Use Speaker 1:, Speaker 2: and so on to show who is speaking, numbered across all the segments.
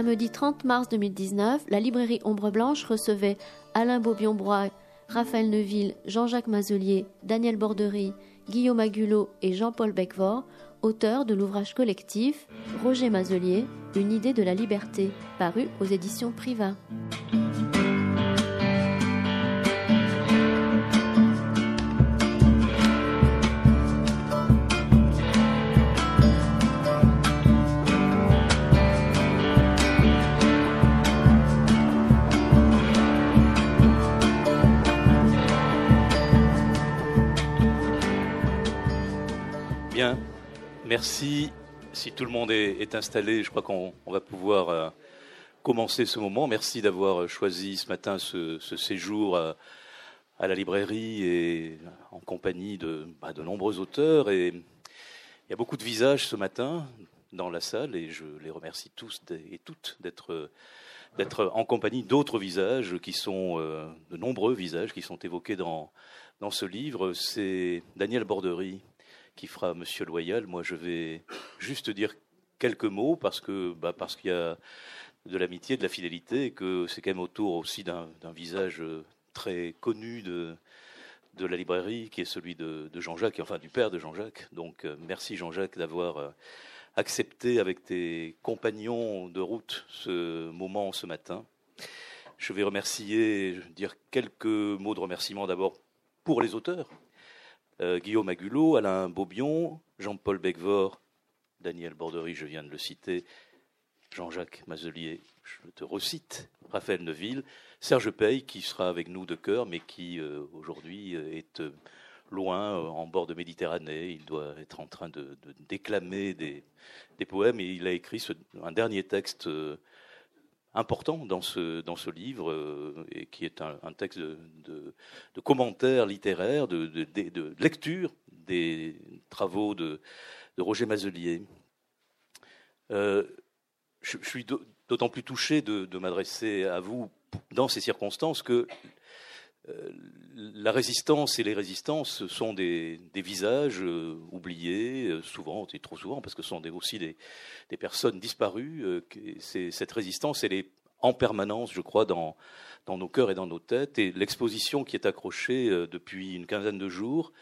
Speaker 1: Samedi 30 mars 2019, la librairie Ombre Blanche recevait Alain Beaubion-Broye, Raphaël Neuville, Jean-Jacques Mazelier, Daniel Bordery, Guillaume Agulot et Jean-Paul Becquevort, auteurs de l'ouvrage collectif Roger Mazelier, Une idée de la liberté, paru aux éditions Priva.
Speaker 2: Merci. Si tout le monde est, installé, je crois qu'on va pouvoir euh, commencer ce moment. Merci d'avoir choisi ce matin ce, séjour à, la librairie et en compagnie de, bah, de nombreux auteurs. Et il y a beaucoup de visages ce matin dans la salle et je les remercie tous et toutes d'être d'être en compagnie d'autres visages qui sont euh, de nombreux visages qui sont évoqués dans dans ce livre. C'est Daniel Bordery qui fera Monsieur Loyal. Moi, je vais juste dire quelques mots parce que bah, qu'il y a de l'amitié, de la fidélité, et que c'est quand même autour aussi d'un visage très connu de de la librairie, qui est celui de, Jean-Jacques, enfin du père de Jean-Jacques. Donc, euh, merci Jean-Jacques d'avoir euh, accepté avec tes compagnons de route ce moment ce matin. Je vais remercier, dire quelques mots de remerciement d'abord pour les auteurs, euh, Guillaume Agulot, Alain Beaubion, Jean-Paul Becquevort, Daniel Bordery, je viens de le citer, Jean-Jacques Mazelier, je te recite, Raphaël Neuville, Serge Pey, qui sera avec nous de cœur, mais qui euh, aujourd'hui euh, est loin, en bord de Méditerranée. Il doit être en train de, déclamer des, poèmes et il a écrit un dernier texte important dans ce, dans ce livre, euh, et qui est un, texte de, de, commentaires littéraires, de, de, lecture des travaux de, Roger Mazelier. Euh, je, suis d'autant plus touché de, m'adresser à vous dans ces circonstances que la résistance et les résistances sont des, visages euh, oubliés, euh, souvent, et trop souvent, parce que ce sont aussi des, personnes disparues. cette résistance, elle est en permanence, je crois, dans, dans nos cœurs et dans nos têtes. Et l'exposition qui est accrochée depuis une quinzaine de jours,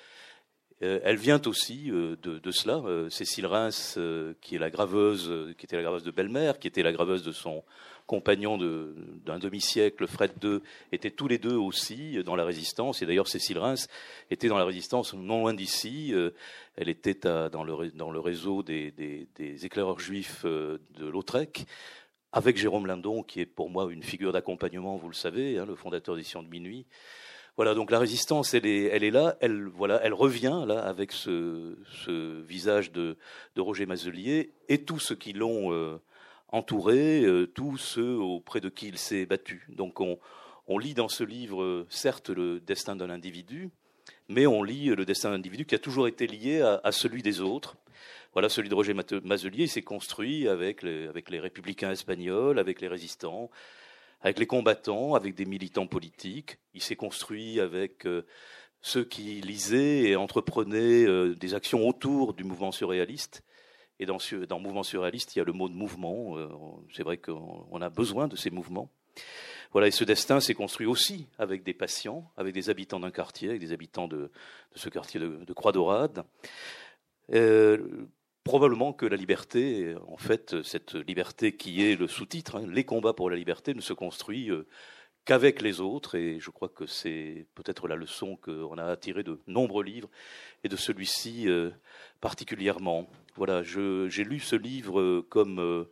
Speaker 2: elle vient aussi de, cela. Cécile Reims, qui est la graveuse, qui était la graveuse de Belle-Mère, qui était la graveuse de son compagnons d'un demi-siècle, Fred II, étaient tous les deux aussi dans la résistance. Et d'ailleurs, Cécile Reims était dans la résistance non loin d'ici. Euh, elle était dans, le, dans, le, réseau des, des, éclaireurs juifs euh, de Lautrec avec Jérôme Lindon, qui est pour moi une figure d'accompagnement, vous le savez, hein, le fondateur d'édition de Minuit. Voilà, donc la résistance, elle est, elle est là, elle, voilà, elle revient là avec ce, visage de, Roger Mazelier et tous ceux qui l'ont euh, entouré euh, tous ceux auprès de qui il s'est battu. Donc on, lit dans ce livre, certes, le destin d'un individu, mais on lit le destin d'un individu qui a toujours été lié à, celui des autres. Voilà, celui de Roger Mazelier, s'est construit avec les républicains espagnols, avec les résistants, avec les combattants, avec des militants politiques. Il s'est construit avec euh, ceux qui lisaient et entreprenaient euh, des actions autour du mouvement surréaliste. Et dans, dans Mouvement surréaliste, il y a le mot de mouvement. Euh, c'est vrai qu'on a besoin de ces mouvements. Voilà, et ce destin s'est construit aussi avec des patients, avec des habitants d'un quartier, avec des habitants de, ce quartier de, Croix-Dorade. Euh, probablement que la liberté, en fait, cette liberté qui est le sous-titre, hein, les combats pour la liberté, ne se construit euh, qu'avec les autres. Et je crois que c'est peut-être la leçon qu'on a tirée de nombreux livres et de celui-ci particulièrement. Voilà, j'ai lu ce livre euh, comme euh,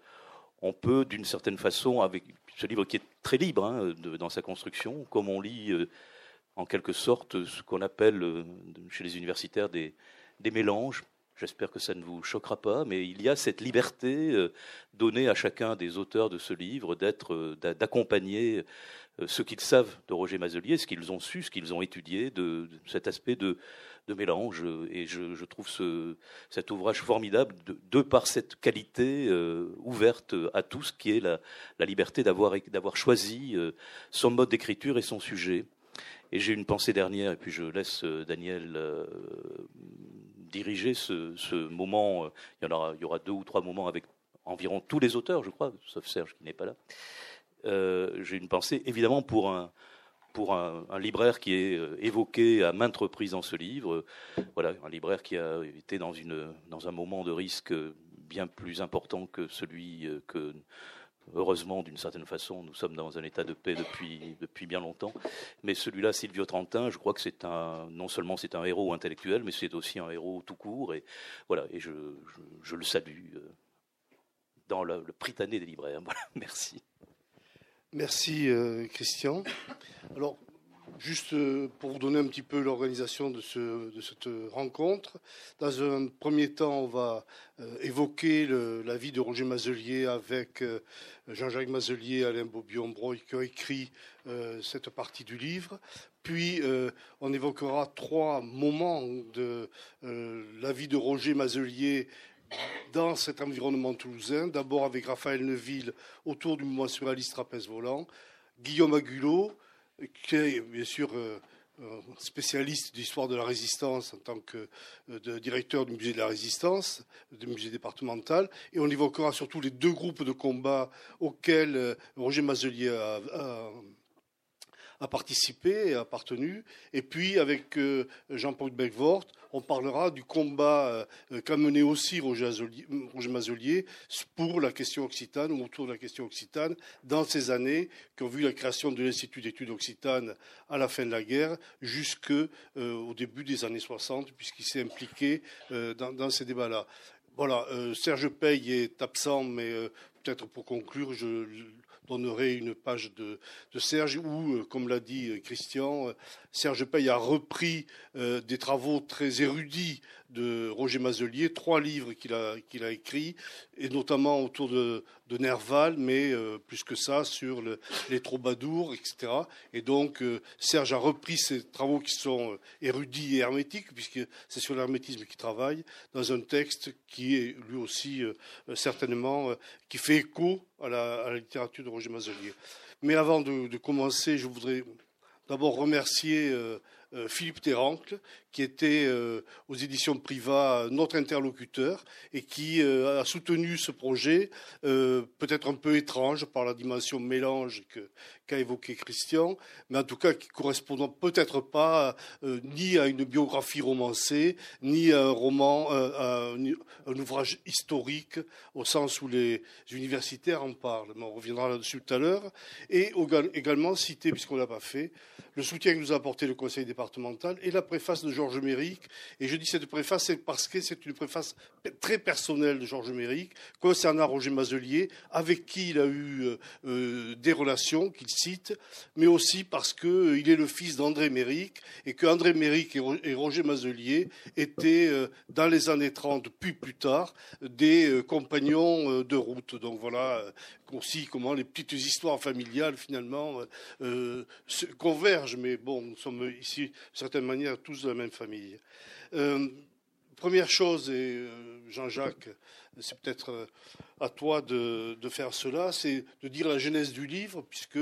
Speaker 2: on peut, d'une certaine façon, avec ce livre qui est très libre hein, dans sa construction, comme on lit euh, en quelque sorte ce qu'on appelle chez les universitaires des mélanges. J'espère que ça ne vous choquera pas, mais il y a cette liberté donnée à chacun des auteurs de ce livre d'être, d'accompagner ce qu'ils savent de Roger Mazelier, ce qu'ils ont su, ce qu'ils ont étudié, de cet aspect de, de mélange. Et je, trouve ce, cet ouvrage formidable de, par cette qualité euh, ouverte à tous, qui est la, liberté d'avoir, choisi euh, son mode d'écriture et son sujet. Et j'ai une pensée dernière, et puis je laisse Daniel diriger ce, moment. Il y, aura, il y aura deux ou trois moments avec environ tous les auteurs, je crois, sauf Serge qui n'est pas là. j'ai une pensée évidemment pour un, pour un, libraire qui est euh, évoqué à maintes reprises dans ce livre. Voilà, un libraire qui a été dans, une, dans un moment de risque bien plus important que celui euh, que, heureusement, d'une certaine façon, nous sommes dans un état de paix depuis, depuis bien longtemps. Mais celui-là, Silvio Trentin, je crois que c'est un, non seulement c'est un héros intellectuel, mais c'est aussi un héros tout court. Et voilà, et je, je, le salue euh, dans le, le des libraires. Voilà, merci.
Speaker 3: Merci euh, Christian. Alors, juste euh, pour vous donner un petit peu l'organisation de, cette rencontre, dans un premier temps, on va euh, évoquer la vie de Roger Mazelier avec Jean-Jacques Mazelier et Alain Bobion-Broy qui ont écrit cette partie du livre. Puis, on évoquera trois moments de la vie de Roger Mazelier dans cet environnement toulousain, d'abord avec Raphaël Neville autour du mouvement surréaliste trapèze volant, Guillaume Agulot, qui est bien sûr euh, spécialiste d'histoire de la résistance en tant que euh, directeur du musée de la résistance, du musée départemental, et on évoquera surtout les deux groupes de combat auxquels euh, Roger Mazelier a a participé et a appartenu. Et puis, avec euh, Jean-Paul Becquevort, on parlera du combat euh, qu'a mené aussi Roger, Mazelier pour la question occitane ou autour de la question occitane dans ces années qui ont vu la création de l'Institut d'études occitanes à la fin de la guerre jusqu'au euh, début des années 60, puisqu'il s'est impliqué dans, ces débats-là. Voilà, Serge Paye est absent, mais peut-être pour conclure, je donnerai une page de, Serge où, euh, comme l'a dit euh, Christian, euh, Serge Paye a repris des travaux très érudits de Roger Mazelier, trois livres qu'il a écrits, et notamment autour de, Nerval, mais plus que ça, sur les troubadours, etc. Et donc, Serge a repris ces travaux qui sont érudits et hermétiques, puisque c'est sur l'hermétisme qu'il travaille, dans un texte qui est lui aussi certainement, qui fait écho à la, littérature de Roger Mazelier. Mais avant de, commencer, je voudrais d'abord remercier euh, euh, Philippe Terrancle, qui était euh, aux éditions Priva notre interlocuteur et qui a soutenu ce projet, peut-être un peu étrange par la dimension mélange qu'a évoqué Christian, mais en tout cas qui correspondant peut-être pas ni à une biographie romancée, ni à un roman, à un, ouvrage historique au sens où les universitaires en parlent. on reviendra là-dessus tout à l'heure. Et également citer, puisqu'on ne l'a pas fait, le soutien que nous a apporté le Conseil et la préface de Georges Méric. Et je dis cette préface parce que c'est une préface très personnelle de Georges Méric concernant Roger Mazelier, avec qui il a eu euh, euh, des relations qu'il cite, mais aussi parce qu'il euh, est le fils d'André Méric et que André Méric et, Roger Mazelier étaient, dans les années 30, puis plus tard, des compagnons de route. Donc voilà aussi comment les petites histoires familiales, finalement, convergent mais bon, nous sommes ici, de certaine manière, tous de la même famille. Euh, première chose, et euh, Jean-Jacques, c'est peut-être euh, à toi de, faire cela, c'est de dire la genèse du livre, puisque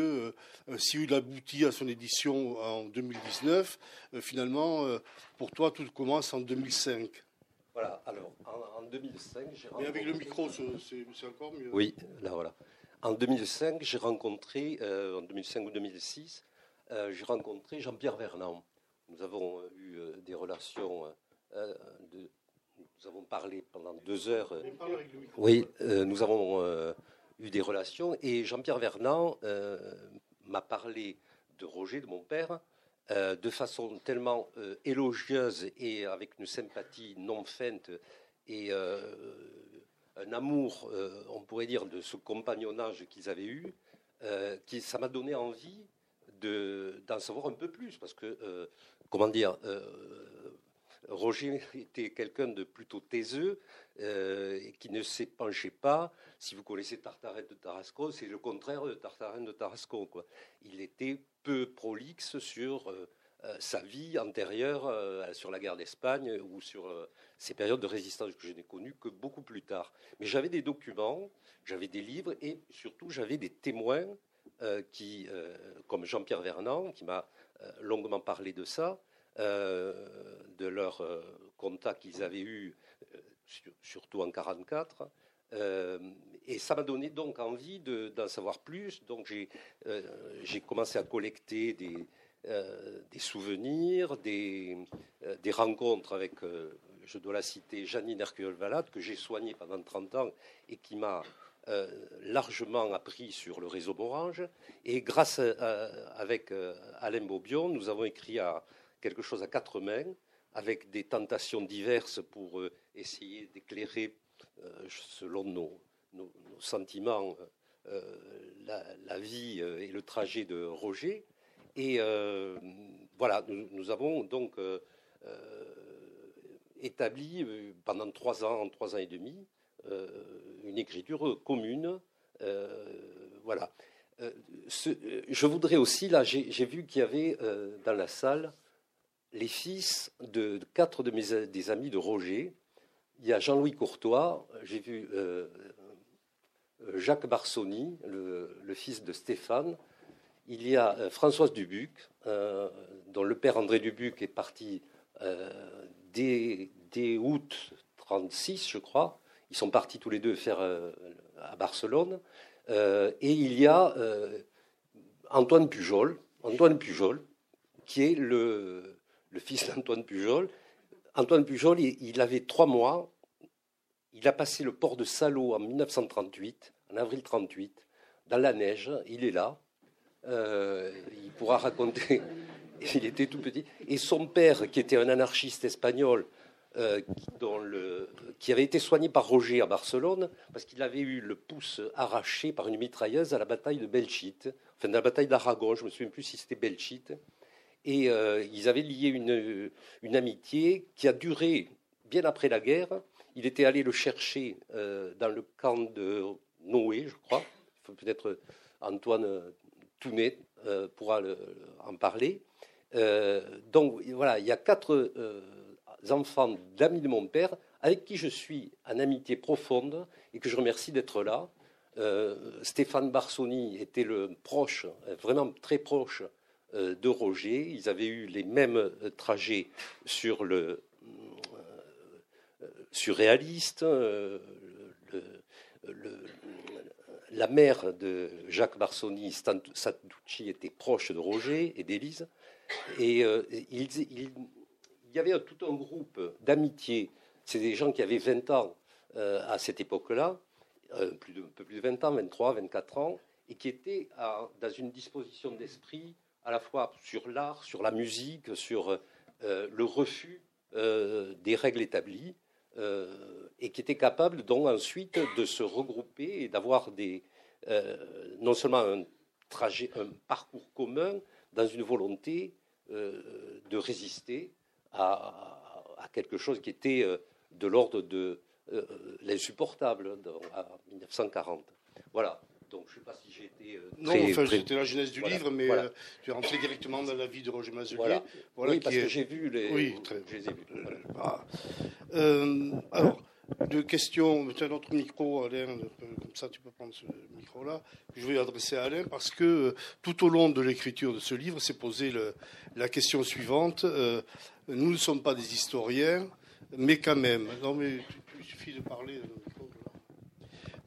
Speaker 3: si il aboutit à son édition en 2019, finalement, pour toi, tout commence en 2005.
Speaker 4: Voilà, alors en, 2005,
Speaker 3: j'ai rencontré... Mais avec le micro, c'est encore mieux.
Speaker 4: Oui, là voilà. En 2005, j'ai rencontré, en 2005 ou 2006, euh, j'ai rencontré Jean-Pierre Vernant. Nous avons euh, eu euh, des relations. nous avons parlé pendant deux heures. oui, nous avons eu des relations et Jean-Pierre Vernant m'a parlé de Roger, de mon père, de façon tellement élogieuse et avec une sympathie non feinte et un amour, on pourrait dire, de ce compagnonnage qu'ils avaient eu, qui ça m'a donné envie d'en savoir un peu plus, parce que, euh, comment dire, euh, Roger était quelqu'un de plutôt taiseux euh, qui ne s'épanchait pas. Si vous connaissez Tartarin de Tarascon, c'est le contraire de Tartarin de Tarascon. Il était peu prolixe sur sa vie antérieure, sur la guerre d'Espagne ou sur ces périodes de résistance que je n'ai connues que beaucoup plus tard. Mais j'avais des documents, j'avais des livres et surtout j'avais des témoins qui, comme Jean-Pierre Vernant, qui m'a longuement parlé de ça, de leur contact qu'ils avaient eu, surtout en 1944. Et ça m'a donné donc envie d'en savoir plus. Donc j'ai commencé à collecter des, des souvenirs, des, des, rencontres avec, je dois la citer, Janine Hercule-Valade, que j'ai soignée pendant 30 ans et qui m'a largement appris sur le réseau Morange. Et grâce à, avec Alain Bobion, nous avons écrit quelque chose à quatre mains, avec des tentations diverses pour essayer d'éclairer, selon nos, nos, sentiments, la, vie et le trajet de Roger. Et voilà, nous, avons donc établi pendant trois ans, trois ans et demi, une écriture commune. voilà. je voudrais aussi, là, j'ai vu qu'il y avait dans la salle les fils de, quatre de mes des amis de Roger. Il y a Jean-Louis Courtois, j'ai vu Jacques Barsoni, le, fils de Stéphane, il y a euh, Françoise Dubuc, euh, dont le père André Dubuc est parti euh, dès, août 36, je crois. Ils sont partis tous les deux faire à Barcelone. et il y a Antoine Pujol, Antoine Pujol, qui est le, fils d'Antoine Pujol. Antoine Pujol, il, avait trois mois. Il a passé le port de Salot en 1938, en avril 38, dans la neige. Il est là. Euh, il pourra raconter. il était tout petit. Et son père, qui était un anarchiste espagnol, euh, qui avait été soigné par Roger à Barcelone, parce qu'il avait eu le pouce arraché par une mitrailleuse à la bataille de Belchite, enfin de la bataille d'Aragon, je ne me souviens plus si c'était Belchite. Et euh, ils avaient lié une, amitié qui a duré bien après la guerre. Il était allé le chercher dans le camp de Noé, je crois. Peut-être Antoine Tounet euh, pourra en parler. Euh, donc voilà, il y a quatre euh, enfants d'amis de mon père avec qui je suis en amitié profonde et que je remercie d'être là. Stéphane Barsoni était le proche, vraiment très proche de Roger. Ils avaient eu les mêmes trajets sur le surréaliste, le, la mère de Jacques Barsoni, Santucci, était proche de Roger et d'Élise. Et euh, il, y avait tout un groupe d'amitié. C'est des gens qui avaient 20 ans euh, à cette époque-là, euh, un peu plus de 20 ans, 23, 24 ans, et qui étaient dans une disposition d'esprit à la fois sur l'art, sur la musique, sur le refus des règles établies euh, et qui était capable donc ensuite de se regrouper et d'avoir des euh, non seulement un trajet, un parcours commun dans une volonté euh, de résister à, quelque chose qui était de l'ordre de l'insupportable en 1940. Voilà. Donc, je ne sais pas si j'ai été.
Speaker 3: non, enfin, c'était la genèse du livre, mais tu es rentré directement dans la vie de Roger Mazelier. Voilà.
Speaker 4: oui, parce que j'ai vu les.
Speaker 3: Oui, très bien. Bah, euh, alors, deux questions. Tu as notre micro, Alain, comme ça tu peux prendre ce micro-là. Je vais adresser à Alain parce que euh, tout au long de l'écriture de ce livre s'est posée la question suivante. Euh, nous ne sommes pas des historiens, mais quand même. Non, mais il suffit de parler.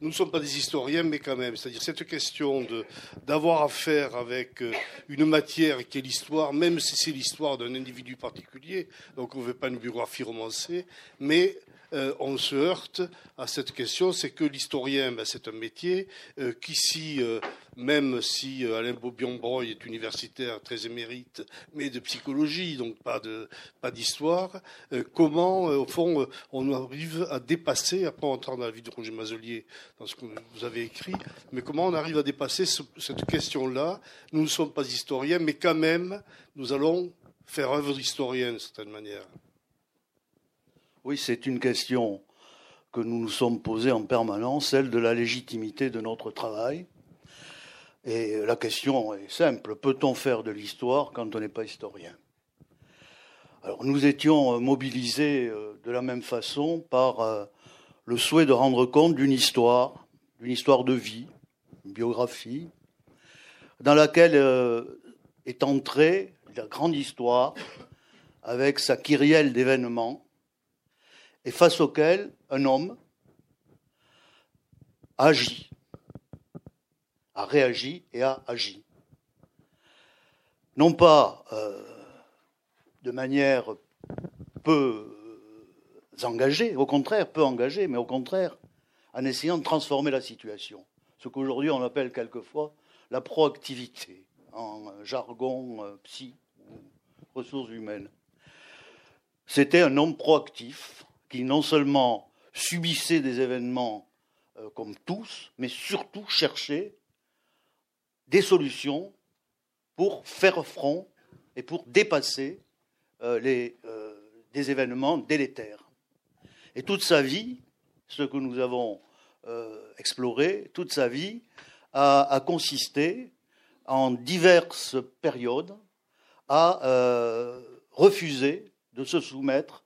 Speaker 3: Nous ne sommes pas des historiens, mais quand même. C'est-à-dire cette question d'avoir affaire avec une matière qui est l'histoire, même si c'est l'histoire d'un individu particulier, donc on ne veut pas une biographie romancée, mais euh, on se heurte à cette question, c'est que l'historien, ben, c'est un métier, euh, qu'ici, euh, même si Alain Bobion-Breuil est universitaire très émérite, mais de psychologie, donc pas d'histoire, comment, au fond, on arrive à dépasser, après on entend dans la vie de Roger Mazelier, dans ce que vous avez écrit, mais comment on arrive à dépasser cette question-là? Nous ne sommes pas historiens, mais quand même, nous allons faire œuvre d'historien d'une certaine manière.
Speaker 5: Oui, c'est une question que nous nous sommes posées en permanence, celle de la légitimité de notre travail. Et la question est simple, peut-on faire de l'histoire quand on n'est pas historien? Alors nous étions mobilisés euh, de la même façon par euh, le souhait de rendre compte d'une histoire, d'une histoire de vie, une biographie, dans laquelle est entrée la grande histoire avec sa kyrielle d'événements et face auquel un homme agit, a réagi et a agi. Non pas euh, de manière peu engagée, au contraire, peu engagée, mais au contraire, en essayant de transformer la situation. Ce qu'aujourd'hui on appelle quelquefois la proactivité, en jargon euh, psy, ressources humaines. C'était un homme proactif qui non seulement subissait des événements euh, comme tous, mais surtout cherchait des solutions pour faire front et pour dépasser euh, les, euh, des événements délétères. Et toute sa vie, ce que nous avons exploré, toute sa vie a, a, consisté en diverses périodes à refuser de se soumettre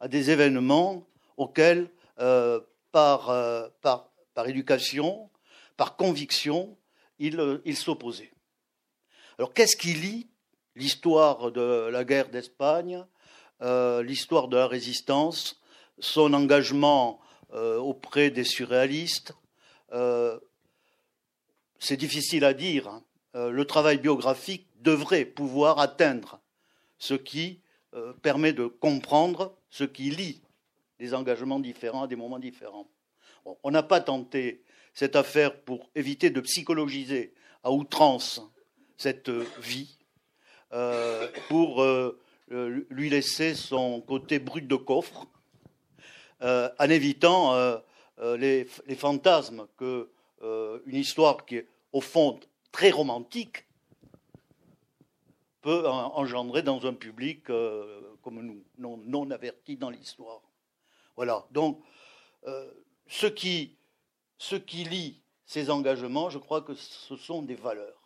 Speaker 5: à des événements auxquels, euh, par, euh, par, éducation, par conviction, il, euh, il s'opposait. Alors qu'est-ce qui lie l'histoire de la guerre d'Espagne, l'histoire de la résistance, son engagement auprès des surréalistes C'est difficile à dire. Hein. le travail biographique devrait pouvoir atteindre ce qui euh, permet de comprendre ce qui lie des engagements différents à des moments différents. on n'a pas tenté cette affaire pour éviter de psychologiser à outrance cette vie, euh, pour euh, lui laisser son côté brut de coffre, en évitant les, les, fantasmes que une histoire qui est au fond très romantique peut engendrer dans un public euh, comme nous, non, averti dans l'histoire. Voilà. Donc, euh, ce, qui, ce qui lie ces engagements, je crois que ce sont des valeurs.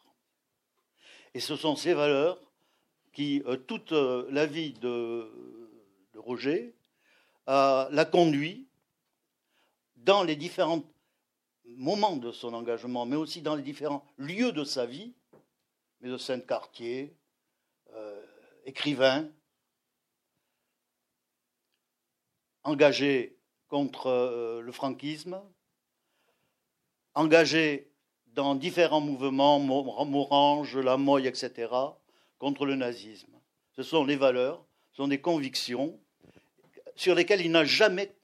Speaker 5: Et ce sont ces valeurs qui, euh, toute la vie de, Roger, l'a conduit dans les différents moments de son engagement, mais aussi dans les différents lieux de sa vie, mais de Saint-Cartier, euh, écrivain, engagé contre euh, le franquisme, engagé dans différents mouvements, Morange, La Moye, etc., contre le nazisme. Ce sont les valeurs, ce sont des convictions sur lesquelles il n'a jamais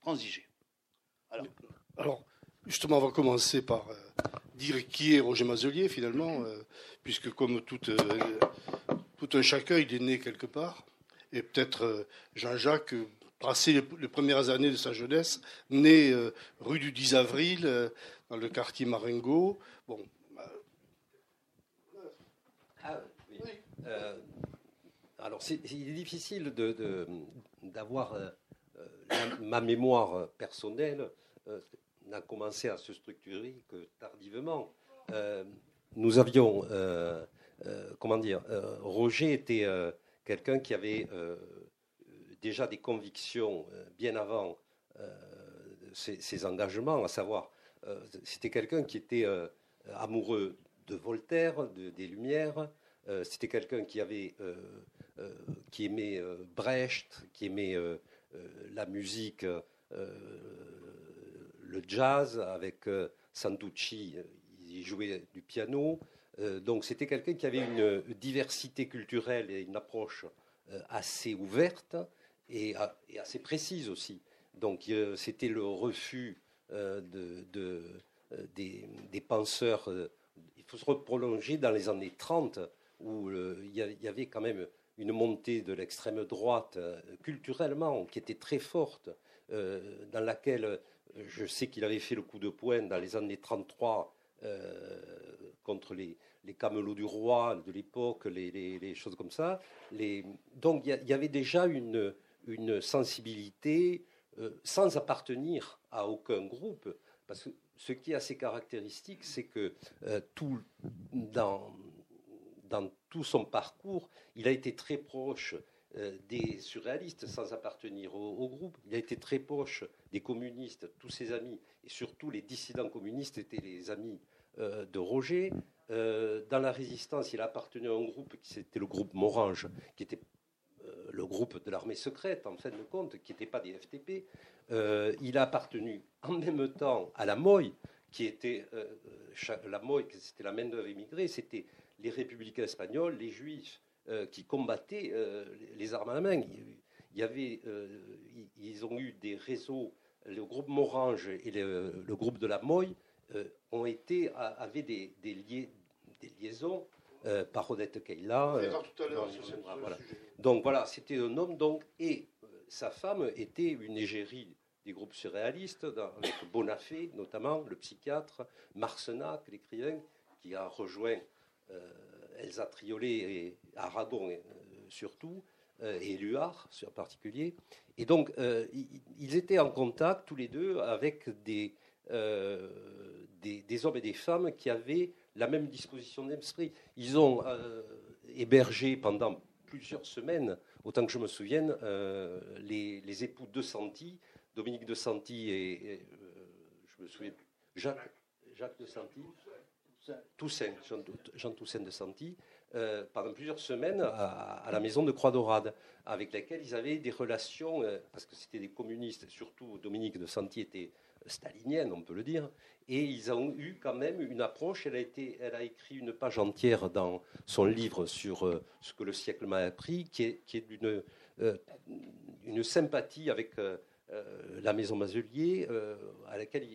Speaker 5: transigé.
Speaker 3: Alors, justement, on va commencer par euh, dire qui est Roger Mazelier, finalement, puisque comme toute tout un chacun, il est né quelque part. Et peut-être euh, Jean-Jacques, passé les, premières années de sa jeunesse, né euh, rue du 10 avril, euh, dans le quartier Marengo. Bon.
Speaker 4: Ah, oui. alors, il est difficile d'avoir de, ma mémoire personnelle n'a commencé à se structurer que tardivement. nous avions euh, comment dire, euh, Roger était euh, quelqu'un qui avait déjà des convictions bien avant ses, engagements, à savoir, c'était quelqu'un qui était amoureux de Voltaire, des Lumières. c'était quelqu'un qui avait, qui aimait Brecht, qui aimait la musique, le jazz avec Santucci. Il jouait du piano. Euh, donc c'était quelqu'un qui avait une diversité culturelle et une approche euh, assez ouverte et, assez précise aussi. Donc euh, c'était le refus de, des, penseurs. il faut se prolonger dans les années 30 où il y avait quand même une montée de l'extrême droite culturellement qui était très forte, dans laquelle je sais qu'il avait fait le coup de poing dans les années 33 contre les, camelots du roi de l'époque, les, choses comme ça. donc il y, avait déjà une, sensibilité euh, sans appartenir à aucun groupe, parce que ce qui est assez caractéristique, c'est que euh, tout, dans, dans tout son parcours, il a été très proche des surréalistes sans appartenir au, groupe. Il a été très proche des communistes, tous ses amis, et surtout les dissidents communistes étaient les amis de Roger. dans la résistance, il a appartenu à un groupe qui c'était le groupe Morange, qui était le groupe de l'armée secrète, en fin de compte, qui n'était pas des FTP. il a appartenu en même temps à la MOI, qui était la MOI, c'était la main-d'œuvre immigrée, c'était les républicains espagnols, les juifs euh, qui combattaient euh, les armes à la main. Il y avait, euh, ils ont eu des réseaux, le groupe Morange et le, groupe de la MOI ont été, avaient des, des, liaisons par Odette Keila. Donc voilà, c'était un homme donc et sa femme était une égérie des groupes surréalistes, avec Bonafé notamment, le psychiatre, Marsenac, l'écrivain, qui a rejoint euh, Elsa Triolet et Aragon euh, surtout, euh, et Luard en particulier. Et donc, ils étaient en contact tous les deux avec des, des, hommes et des femmes qui avaient la même disposition d'esprit. Ils ont hébergé pendant plusieurs semaines, autant que je me souvienne, les, époux de Santi, Dominique de Santi et, je me souviens, Jacques, de Santi, Toussaint, Jean, Toussaint de Santi, euh, pendant plusieurs semaines à, la maison de Croix-Dorade, avec laquelle ils avaient des relations, euh, parce que c'était des communistes, surtout Dominique de Santi était stalinienne, on peut le dire, et ils ont eu quand même une approche. Elle a, été, elle a écrit une page entière dans son livre sur euh, ce que le siècle m'a appris, qui est, qui est d'une une sympathie avec la maison à laquelle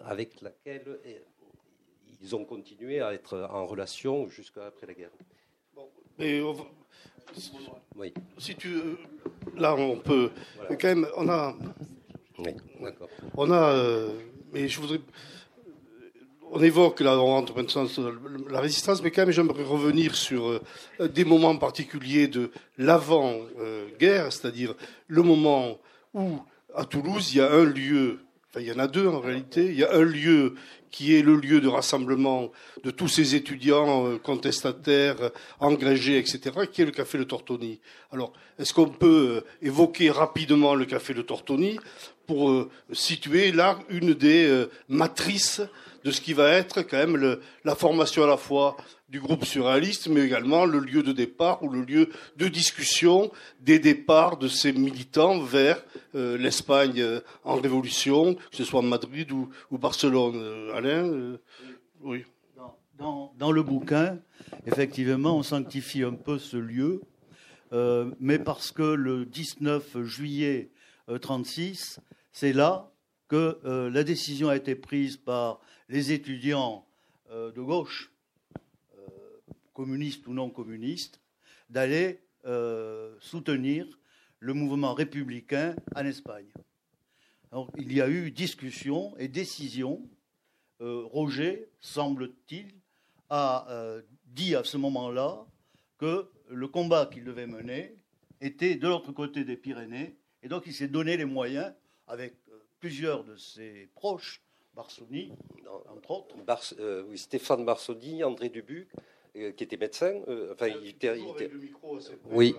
Speaker 4: avec laquelle ils ont continué à être en relation jusqu'à après la guerre.
Speaker 3: mais oui. si tu, là, on peut quand même, on a, oui, on a, euh, mais je voudrais, on évoque là, on rentre maintenant la résistance, mais quand même, j'aimerais revenir sur euh, des moments particuliers de l'avant-guerre, c'est-à-dire le moment où à Toulouse, il y a un lieu Enfin, il y en a deux en réalité. Il y a un lieu qui est le lieu de rassemblement de tous ces étudiants euh, contestataires, engrégés, etc., qui est le café Le Tortoni. Alors, est-ce qu'on peut euh, évoquer rapidement le café Le Tortoni? Pour euh, situer là une des matrices de ce qui va être quand même la formation à la fois du groupe surréaliste, mais également le lieu de départ ou le lieu de discussion des départs de ces militants vers euh, l'Espagne euh, en révolution, que ce soit Madrid ou, Barcelone. Euh, Alain Oui.
Speaker 5: Dans, le bouquin, effectivement, on sanctifie un peu ce lieu, mais parce que le 19 juillet 36, c'est là que la décision a été prise par les étudiants de gauche communistes ou non communistes, d'aller euh, soutenir le mouvement républicain en Espagne. il y a eu discussion et décision. Euh, Roger, semble-t-il, a euh, dit à ce moment-là que le combat qu'il devait mener était de l'autre côté des Pyrénées, et donc il s'est donné les moyens, avec plusieurs de ses proches, Barsoni, entre autres.
Speaker 4: oui, Stéphane Barsoni, André Dubuc, euh, qui était médecin. Euh, enfin, il était. oui.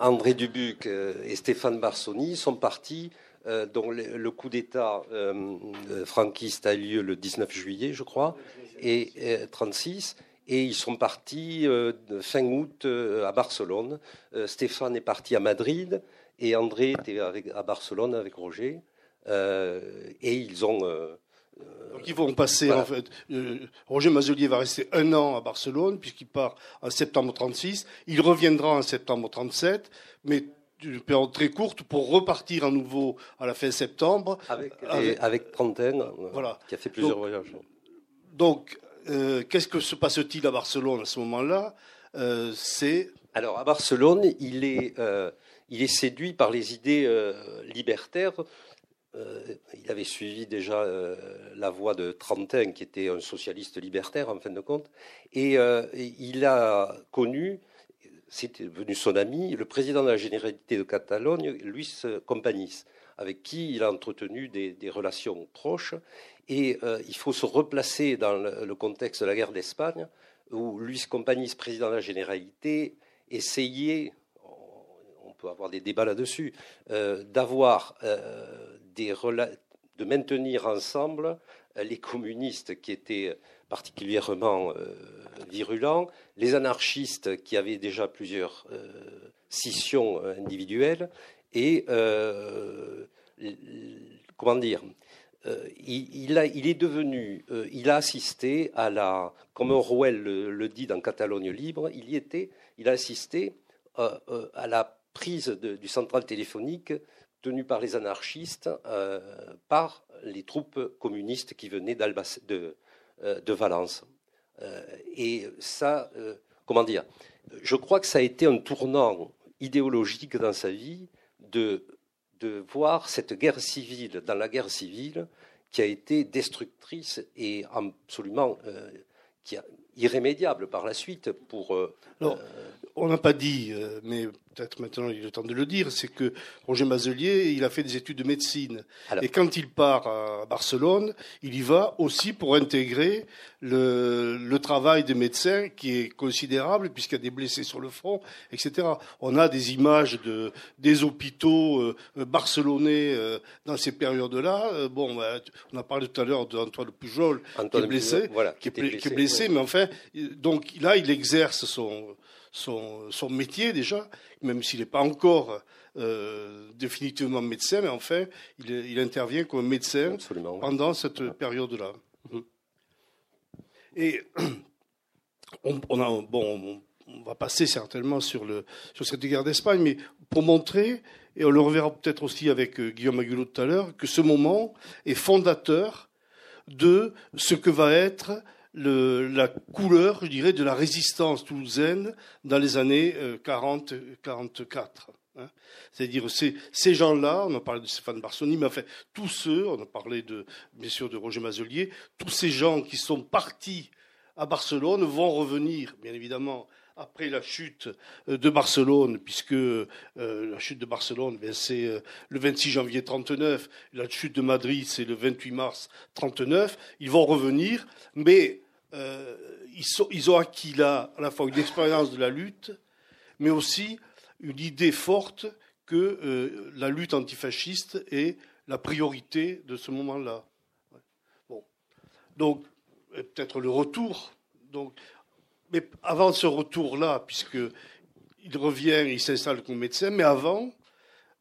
Speaker 4: André Dubuc et Stéphane Barsoni sont partis, dont le, coup d'État franquiste a eu lieu le 19 juillet, je crois, et 36. Et ils sont partis fin août à Barcelone. Stéphane est parti à Madrid et André était à Barcelone avec Roger. et ils ont
Speaker 3: donc ils vont passer, en fait, euh, Roger Mazelier va rester un an à Barcelone, puisqu'il part en septembre 36. Il reviendra en septembre 37, mais une période très courte pour repartir à nouveau à la fin septembre.
Speaker 4: Avec, avec, Trentaine, euh, voilà. qui a fait plusieurs voyages.
Speaker 3: Donc, euh, qu'est-ce que se passe-t-il à Barcelone à ce moment-là C'est.
Speaker 4: Alors, à Barcelone, il est, est séduit par les idées libertaires euh, il avait suivi déjà euh, la voie de Trentin, qui était un socialiste libertaire en fin de compte, et, euh, il a connu, c'était devenu son ami, le président de la Généralité de Catalogne, Luis Companys, avec qui il a entretenu des, relations proches. Et il faut se replacer dans le, contexte de la guerre d'Espagne. où Luis Companys, président de la Généralité, essayait, on peut avoir des débats là-dessus, d'avoir des de maintenir ensemble les communistes qui étaient particulièrement virulents, les anarchistes qui avaient déjà plusieurs scissions individuelles, et comment dire, euh, il, est devenu, euh, il a assisté à la, comme Orwell le, dit dans Catalogne libre, il y était, il a assisté euh, à la prise du central téléphonique tenu par les anarchistes, par les troupes communistes qui venaient de, de, Valence. et ça, comment dire, je crois que ça a été un tournant idéologique dans sa vie de de voir cette guerre civile, dans la guerre civile, qui a été destructrice et absolument euh, qui irrémédiable par la suite pour.
Speaker 3: Euh, euh, on n'a pas dit, mais peut-être maintenant il est le temps de le dire, c'est que Roger Mazelier, il a fait des études de médecine. Et quand il part à Barcelone, il y va aussi pour intégrer le, travail des médecins qui est considérable puisqu'il y a des blessés sur le front, etc. On a des images de, des hôpitaux euh, barcelonais euh, dans ces périodes-là. Euh, bon, bah, on a parlé tout à l'heure d'Antoine Pujol, qui est blessé, qui, est blessé, mais enfin, donc là, il exerce son son, son métier déjà, même s'il n'est pas encore euh, définitivement médecin, mais enfin, il, il intervient comme médecin pendant cette période-là. Mhm. Et on, on, a, bon, on, va passer certainement sur, le, sur cette guerre d'Espagne, mais pour montrer, et on le reverra peut-être aussi avec euh, Guillaume Agulot tout à l'heure, que ce moment est fondateur de ce que va être la couleur, je dirais, de la résistance toulousaine dans les années 40-44. Euh, hein. C'est-à-dire ces, ces gens-là, on a parlé de Stéphane Barsoni, mais enfin tous ceux, on a parlé de, bien sûr de Roger Mazelier, tous ces gens qui sont partis à Barcelone vont revenir, bien évidemment, après la chute euh, de Barcelone, puisque euh, la chute de Barcelone, ben, c'est le 26 janvier 39, la chute de Madrid, c'est le 28 mars 39. Ils vont revenir, mais ils, ils, ont acquis là à la fois une expérience de la lutte, mais aussi une idée forte que la lutte antifasciste est la priorité de ce moment-là. Bon. Donc, peut-être le retour. Donc, mais avant ce retour-là, puisqu'il revient, il s'installe comme médecin, mais avant,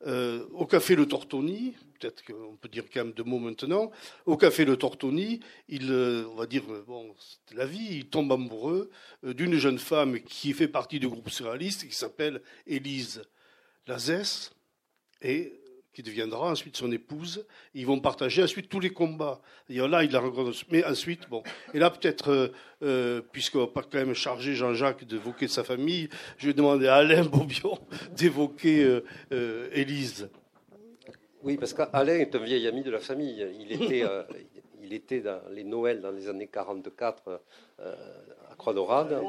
Speaker 3: euh, au café Le Tortoni, peut-être qu'on peut dire quand même deux mots maintenant, au café Le Tortoni, il, euh, on va dire, bon, c'était la vie, il tombe amoureux euh, d'une jeune femme qui fait partie du groupe surréaliste, qui s'appelle Élise Lazès, et qui deviendra ensuite son épouse. Ils vont partager ensuite tous les combats. Et là, il la rencontre. Mais ensuite, bon. Et là, peut-être, euh, euh puisqu'on va pas quand même charger Jean-Jacques d'évoquer sa famille, je vais demander à Alain Bobion d'évoquer euh, euh, Élise.
Speaker 4: Oui, parce qu'Alain est un vieil ami de la famille. Il était, il était dans les Noëls dans les années 44 Croix d'Orade.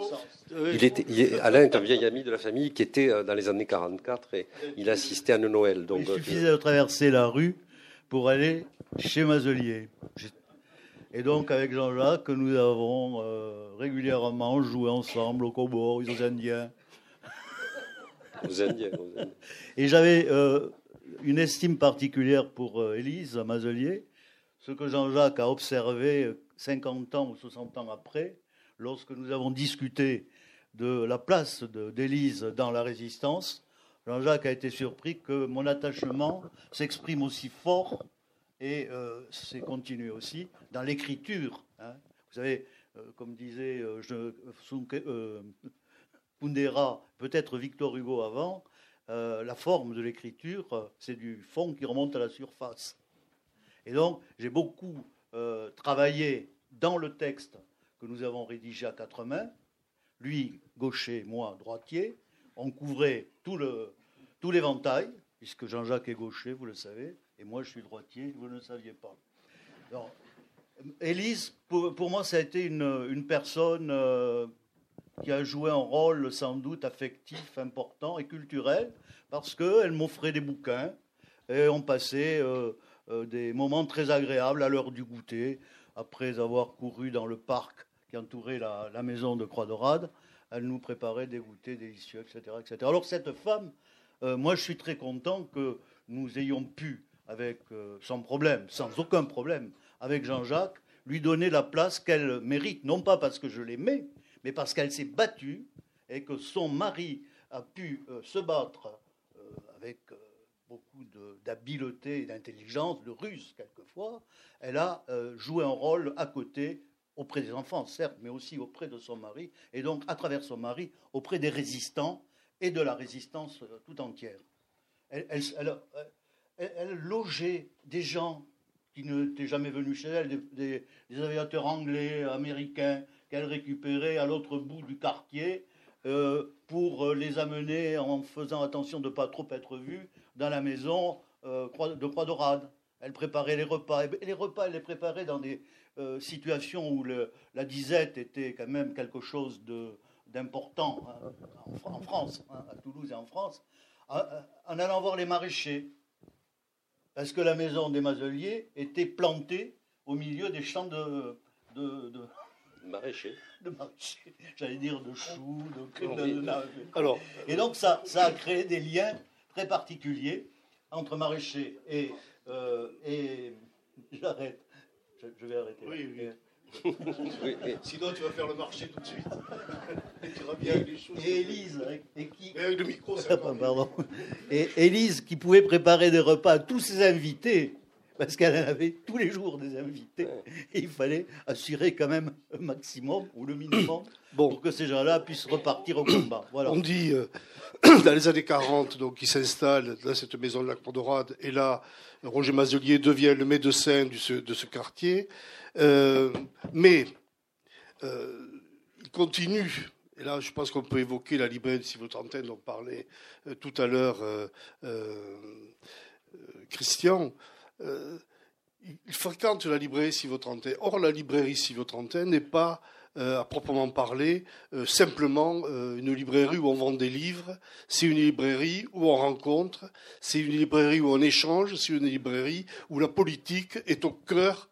Speaker 4: Il était, Alain est un vieil ami de la famille qui était euh, dans les années 44 et il assistait à Noël.
Speaker 5: Donc, il suffisait de traverser la rue pour aller chez Mazelier. Et donc, avec Jean-Jacques, nous avons euh, régulièrement joué ensemble au cowboys, aux Indiens.
Speaker 4: Aux Indiens,
Speaker 5: Et j'avais euh, une estime particulière pour Élise Mazelier, ce que Jean-Jacques a observé 50 ans ou 60 ans après, lorsque nous avons discuté de la place d'Élise dans la résistance, Jean-Jacques a été surpris que mon attachement s'exprime aussi fort et euh, continué aussi dans l'écriture. Hein. Vous savez, euh, comme disait euh, euh, Pundera, peut-être Victor Hugo avant, la forme de l'écriture, c'est du fond qui remonte à la surface. Et donc, j'ai beaucoup travaillé dans le texte que nous avons rédigé à quatre mains, lui gaucher, moi droitier. On couvrait tout, le, tout l'éventail, puisque Jean-Jacques est gaucher, vous le savez, et moi je suis droitier, vous ne le saviez pas. Élise, pour, moi, ça a été une, personne euh, qui a joué un rôle sans doute affectif important et culturel, parce qu'elle m'offrait des bouquins, et on passait euh, euh, des moments très agréables à l'heure du goûter, après avoir couru dans le parc qui entourait la, maison de Croix-Dorade. Elle nous préparait des goûters délicieux, etc. etc. Alors cette femme, moi je suis très content que nous ayons pu, avec, sans problème, sans aucun problème, avec Jean-Jacques, lui donner la place qu'elle mérite, non pas parce que je l'aimais, mais parce qu'elle s'est battue et que son mari a pu euh, se battre euh, avec euh, beaucoup d'habileté et d'intelligence, de ruse quelquefois. Elle a joué un rôle à côté auprès des enfants, certes, mais aussi auprès de son mari, et donc à travers son mari, auprès des résistants et de la résistance tout entière. Elle, elle, logeait des gens qui n'étaient jamais venus chez elle, des aviateurs anglais, américains, qu'elle récupérait à l'autre bout du quartier euh, pour euh, les amener en faisant attention de ne pas trop être vus dans la maison euh, de Croix-Dorade. Elle préparait les repas. Et les repas, elle les préparait dans des situations où la disette était quand même quelque chose d'important hein, en, France, hein, à Toulouse et en France, en, allant voir les maraîchers. Parce que la maison des Mazeliers était plantée au milieu des champs de, de
Speaker 4: Maraîcher.
Speaker 5: De maraîcher. J'allais dire de choux, de, Alors, Et donc ça, ça a créé des liens très particuliers entre maraîcher et. Euh, et j'arrête. Je, vais arrêter.
Speaker 3: Oui, oui. Sinon, tu vas faire le marché tout de suite. et tu reviens avec les choses.
Speaker 5: Et Élise, et qui...
Speaker 3: avec le micro, ça
Speaker 5: Pardon. Et Élise, qui pouvait préparer des repas à tous ses invités, parce qu'elle avait tous les jours des invités. Et il fallait assurer quand même un maximum ou le minimum pour que ces gens-là puissent repartir au combat.
Speaker 3: Voilà. On dit, euh, dans les années 40, donc, il s'installe dans cette maison de la Cour d'Orade, et là, Roger Mazelier devient le médecin de ce, quartier. Euh, mais euh, il continue. Et là, je pense qu'on peut évoquer la librairie de Sylvain Trentaine dont parlait tout à l'heure Christian. Euh, il fréquente la librairie Sylvain-Trentin. Or, la librairie Sylvain-Trentin n'est pas, euh, à proprement parler, euh, simplement une librairie où on vend des livres. C'est une librairie où on rencontre, c'est une librairie où on échange, c'est une librairie où la politique est au cœur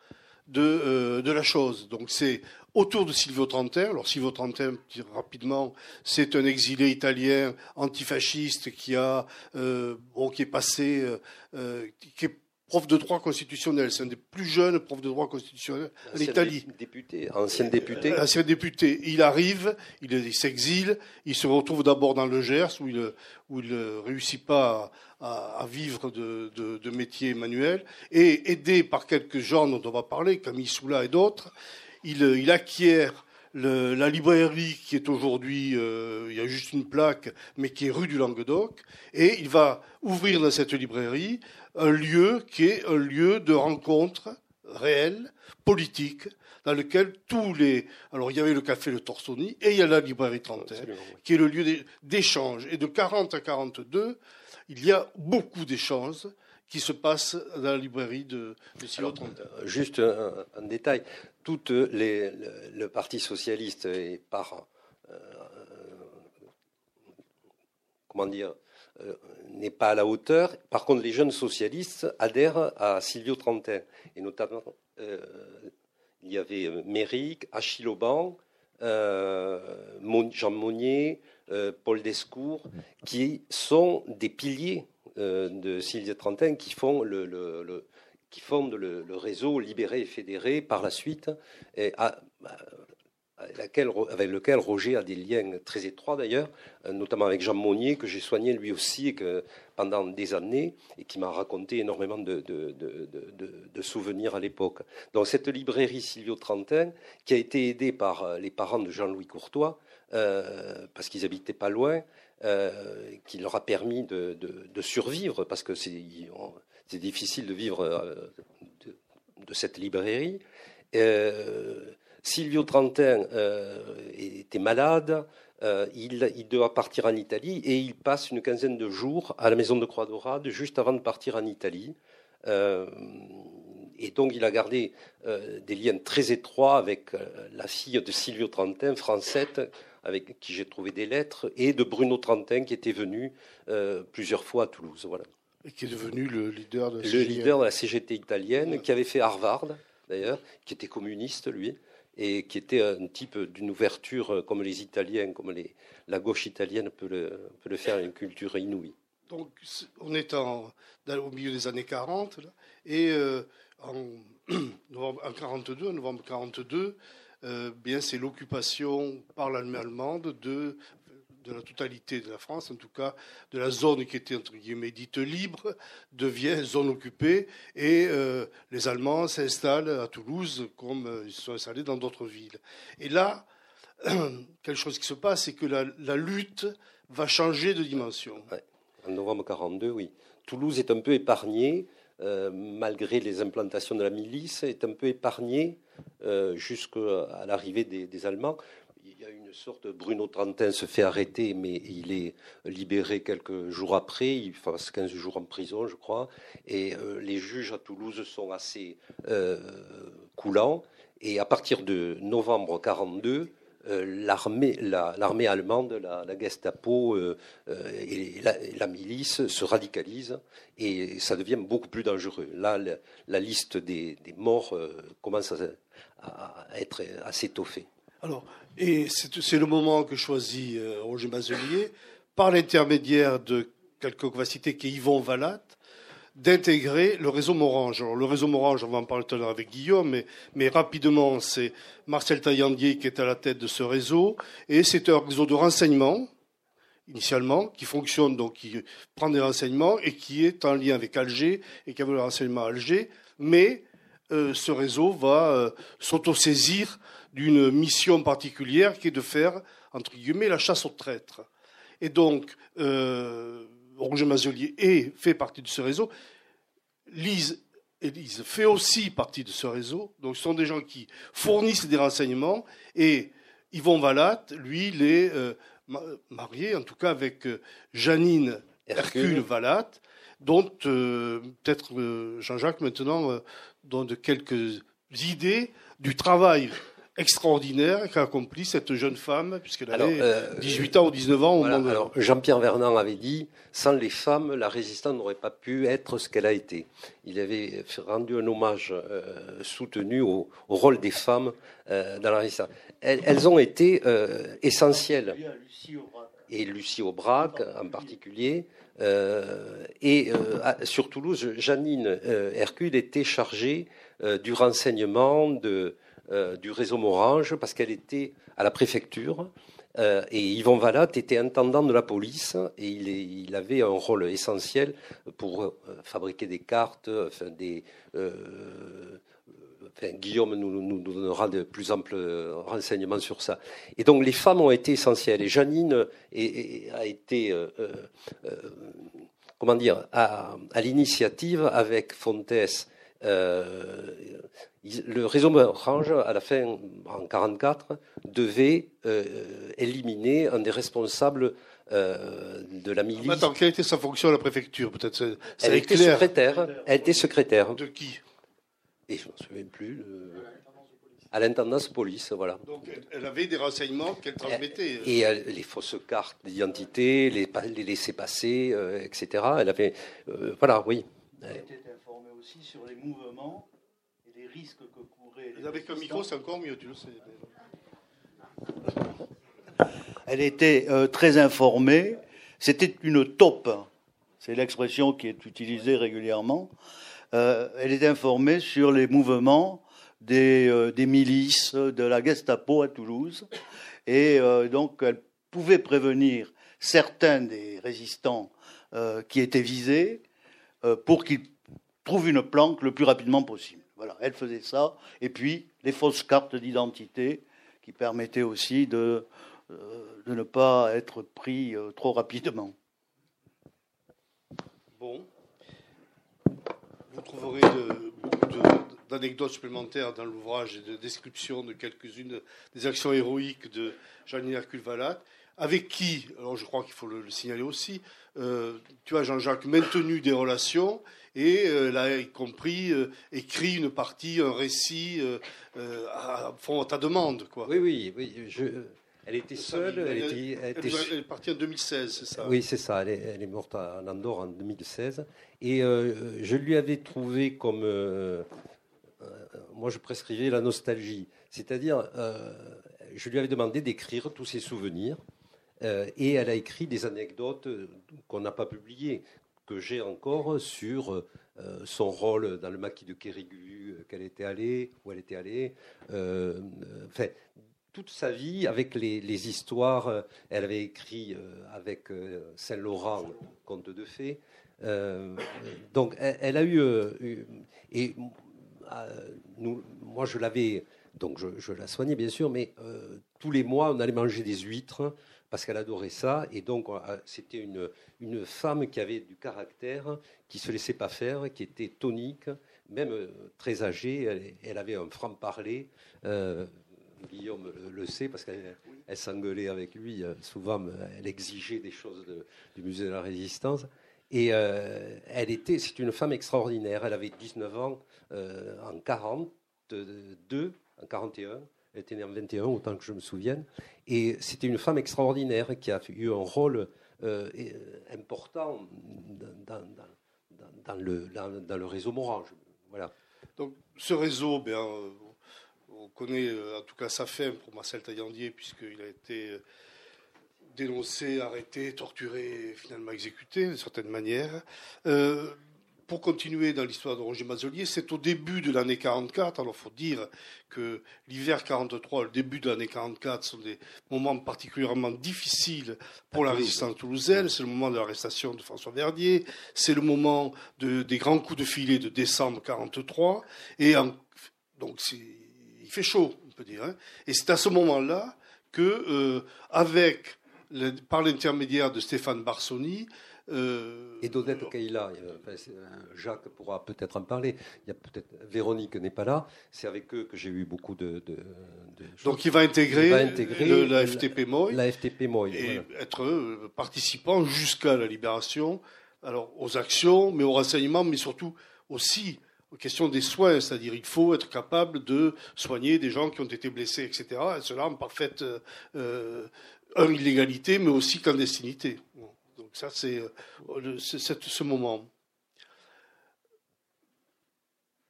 Speaker 3: de, de la chose. Donc, c'est autour de Silvio Trentin. Alors Silvio Trentin, rapidement, c'est un exilé italien antifasciste qui a, qui est passé, qui est prof de droit constitutionnel. C'est un des plus jeunes profs de droit constitutionnel en Italie.
Speaker 4: Député, ancien député.
Speaker 3: Euh, ancien député. Il arrive, il, s'exile, il se retrouve d'abord dans le Gers où il où il réussit pas à, vivre de, de, métier manuel et aidé par quelques gens dont on va parler, Camille Soula et d'autres, il, il acquiert la librairie qui est aujourd'hui, euh, il y a juste une plaque, mais qui est rue du Languedoc, et il va ouvrir dans cette librairie un lieu qui est un lieu de rencontre réelle, politique, dans lequel tous les... Alors il y avait le café Le Torsoni et il y a la librairie Trentaine, qui est le lieu d'échange. Et de 40 à 42, il y a beaucoup d'échanges qui se passent dans la librairie de, de Silo
Speaker 4: euh, Juste un, détail, tout les, le, Parti socialiste est par... Euh, comment dire n'est pas à la hauteur. Par contre, les jeunes socialistes adhèrent à Silvio Trentin. Et notamment, euh, il y avait euh, Méric, Achille Auban, Jean Monnier, Paul Descours, qui sont des piliers de Silvio Trentin qui font le, qui fondent le, réseau libéré et fédéré par la suite. Et à, avec lequel Roger a des liens très étroits d'ailleurs, euh, notamment avec Jean Monnier, que j'ai soigné lui aussi pendant des années et qui m'a raconté énormément de, souvenirs à l'époque. Donc cette librairie Silvio Trentin, qui a été aidée par euh, les parents de Jean-Louis Courtois, euh, parce qu'ils habitaient pas loin, qui leur a permis de, survivre, parce que c'est difficile de vivre de, cette librairie. Silvio Trentin euh, était malade, euh, il, doit partir en Italie et il passe une quinzaine de jours à la maison de Croix-Dorade juste avant de partir en Italie. Euh, et donc il a gardé des liens très étroits avec la fille de Silvio Trentin, Francette, avec qui j'ai trouvé des lettres, et de Bruno Trentin qui était venu plusieurs fois à Toulouse. Voilà.
Speaker 3: Et qui est devenu le leader de,
Speaker 4: le leader de la CGT italienne, qui avait fait Harvard d'ailleurs, qui était communiste lui et qui était un type d'une ouverture comme les Italiens, comme la gauche italienne peut le, peut le faire, une culture inouïe.
Speaker 3: Donc, on est au milieu des années 40, et euh, en, novembre, en 42, en novembre 42, euh, bien c'est l'occupation par l'Allemagne allemande de de la totalité de la France, en tout cas de la zone qui était entre guillemets dite libre, devient zone occupée et euh, les Allemands s'installent à Toulouse comme euh, ils sont installés dans d'autres villes. Et là, quelque chose qui se passe, c'est que la, lutte va changer de dimension.
Speaker 4: En novembre 42, oui. Toulouse est un peu épargnée, euh, malgré les implantations de la milice, est un peu épargnée jusqu'à l'arrivée des Allemands une sorte. Bruno Trentin se fait arrêter, mais il est libéré quelques jours après. Il passe 15 jours en prison, je crois. Et euh, les juges à Toulouse sont assez euh, coulants. Et à partir de novembre 42, euh, l'armée, allemande, la, Gestapo et la, milice se radicalisent et ça devient beaucoup plus dangereux. Là, la, liste des, morts commence à, à, être s'étoffer.
Speaker 3: Alors, et c'est le moment que choisit euh, Roger Mazelier, par l'intermédiaire de quelques capacités qui est Yvon Valat, d'intégrer le réseau Morange. Alors, le réseau Morange, on va en parler tout à l'heure avec Guillaume, mais, rapidement, c'est Marcel Taillandier qui est à la tête de ce réseau, et c'est un réseau de renseignement, initialement, qui fonctionne, donc qui prend des renseignements et qui est en lien avec Alger et qui a le renseignement à Alger, mais euh, ce réseau va euh, s'autosaisir d'une mission particulière qui est de faire, entre guillemets, la chasse aux traîtres. Et donc, euh, Roger Mazelier est, fait partie de ce réseau. Lise, Lise fait aussi partie de ce réseau. Donc, ce sont des gens qui fournissent des renseignements. Et Yvon Valat, lui, il est euh, marié, en tout cas, avec euh, Janine Hercule, Valat, dont peut-être Jean-Jacques maintenant donne quelques idées du travail extraordinaire qu'a accompli cette jeune femme, puisqu'elle avait 18 euh, ans ou 19 ans au
Speaker 4: moment Alors, Jean-Pierre Vernant avait dit sans les femmes, la résistance n'aurait pas pu être ce qu'elle a été. Il avait rendu un hommage euh, soutenu au, au, rôle des femmes euh, dans la résistance. Elles, ont été essentielles. Et Lucie Aubrac en particulier. et sur Toulouse, Janine Hercule était chargée du renseignement, de, euh, du réseau Morange parce qu'elle était à la préfecture. Euh, et Yvon Valat était intendant de la police et il, avait un rôle essentiel pour euh, fabriquer des cartes, enfin, Guillaume nous, donnera de plus amples renseignements sur ça. Et donc les femmes ont été essentielles. Et Janine a été, comment dire, à, à l'initiative avec Fontes euh, le réseau Orange, à la fin, en 1944, devait euh, éliminer un des responsables euh, de la milice.
Speaker 3: Attends, quelle était sa fonction à la préfecture Peut-être?
Speaker 4: Elle était secrétaire. Elle était secrétaire.
Speaker 3: De qui?
Speaker 4: Et je m'en souviens plus. À l'intendance police, voilà.
Speaker 3: Donc elle avait des renseignements qu'elle transmettait.
Speaker 4: Et les fausses cartes d'identité, les, les laissés-passer, etc. Elle avait, voilà, oui.
Speaker 5: Elle était informée aussi sur les mouvements et les risques que couraient.
Speaker 3: Les avec un micro, c'est encore mieux, tu le sais.
Speaker 5: Elle était euh, très informée. C'était une taupe. C'est l'expression qui est utilisée régulièrement. Euh, elle était informée sur les mouvements des, euh, des, milices de la Gestapo à Toulouse. Et donc, elle pouvait prévenir certains des résistants qui étaient visés euh, pour qu'ils trouvent une planque le plus rapidement possible. Voilà, elle faisait ça. Et puis, les fausses cartes d'identité qui permettaient aussi de, euh, ne pas être pris euh, trop rapidement.
Speaker 3: Bon. Vous trouverez beaucoup d'anecdotes supplémentaires dans l'ouvrage et de description de quelques-unes des actions héroïques de Jeanne Hercule Valat, avec qui, alors je crois qu'il faut le signaler aussi, euh, tu as Jean-Jacques maintenu des relations et euh, là, y compris euh, écrit une partie, un récit à, à, ta demande. Quoi.
Speaker 4: Oui, oui, oui. elle était seule.
Speaker 3: Elle, est partie en 2016, c'est ça?
Speaker 4: Oui, c'est ça. Elle est, morte en Andorre en 2016. Et je lui avais trouvé comme moi, je prescrivais la nostalgie. C'est-à-dire, je lui avais demandé d'écrire tous ses souvenirs. et elle a écrit des anecdotes qu'on n'a pas publiées, que j'ai encore sur son rôle dans le maquis de Kérigu, qu'elle était allée, où elle était allée. enfin, toute sa vie avec les, histoires. Euh, elle avait écrit euh, avec euh, Saint-Laurent, Conte de fées. donc elle, a eu. et moi, je l'avais. Donc je, la soignais, bien sûr, mais tous les mois, on allait manger des huîtres parce qu'elle adorait ça. Et donc, c'était une, une femme qui avait du caractère, qui se laissait pas faire, qui était tonique, même très âgée. Elle, avait un franc-parler. Guillaume le sait parce qu'elle s'engueulait avec lui. Euh, souvent, elle exigeait des choses du musée de la Résistance. Et euh, elle était, c'est une femme extraordinaire. Elle avait 19 ans euh, en 42, en 41. Elle était née en 21, autant que je me souvienne. Et c'était une femme extraordinaire qui a eu un rôle important dans, le, réseau Morange. Voilà.
Speaker 3: Donc, ce réseau, bien, on connaît euh, en tout cas sa fin pour Marcel Taillandier, puisqu'il a été euh, dénoncé, arrêté, torturé, finalement exécuté d'une certaine manière. Euh, pour continuer dans l'histoire de Roger Mazelier, c'est au début de l'année 44. Alors, il faut dire que l'hiver 43, le début de l'année 44 sont des moments particulièrement difficiles pour la résistance toulousaine. C'est le moment de l'arrestation de François Verdier. C'est le moment des grands coups de filet de décembre 43. Et donc, il fait chaud, on peut dire. Hein. Et c'est à ce moment-là que, euh, avec, par l'intermédiaire de Stéphane Barsoni,
Speaker 4: euh, et d'Odette Kaila, Jacques pourra peut-être en parler. Il y a peut-être Véronique n'est pas là. C'est avec eux que j'ai eu beaucoup de,
Speaker 3: Donc il va intégrer, la FTP Moy,
Speaker 4: la FTP Moy,
Speaker 3: et être euh, participant jusqu'à la libération. Alors aux actions, mais aux renseignements, mais surtout aussi aux questions des soins, c'est-à-dire il faut être capable de soigner des gens qui ont été blessés, etc. Et cela en parfaite euh, illégalité, mais aussi clandestinité. Ça, c'est euh, ce moment.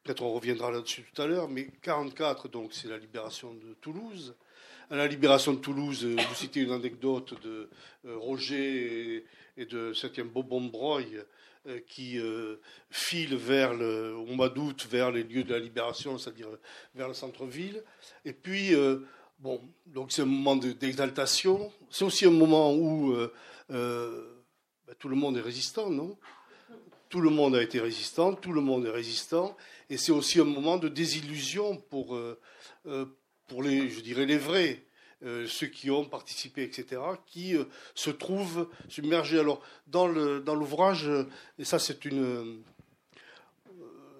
Speaker 3: Peut-être on reviendra là-dessus tout à l'heure, mais 44, donc c'est la libération de Toulouse. À la libération de Toulouse, euh, vous citez une anecdote de euh, Roger et, de 7e Bobon-Broye euh, qui file vers le, au mois d'août vers les lieux de la libération, c'est-à-dire vers le centre-ville. Et puis, bon, donc c'est un moment d'exaltation. C'est aussi un moment où ben, tout le monde est résistant, non? Tout le monde a été résistant, tout le monde est résistant. Et c'est aussi un moment de désillusion pour, pour les, je dirais, les vrais. Euh, ceux qui ont participé, etc., qui euh, se trouvent submergés. Alors, dans l'ouvrage, et ça c'est une... Euh,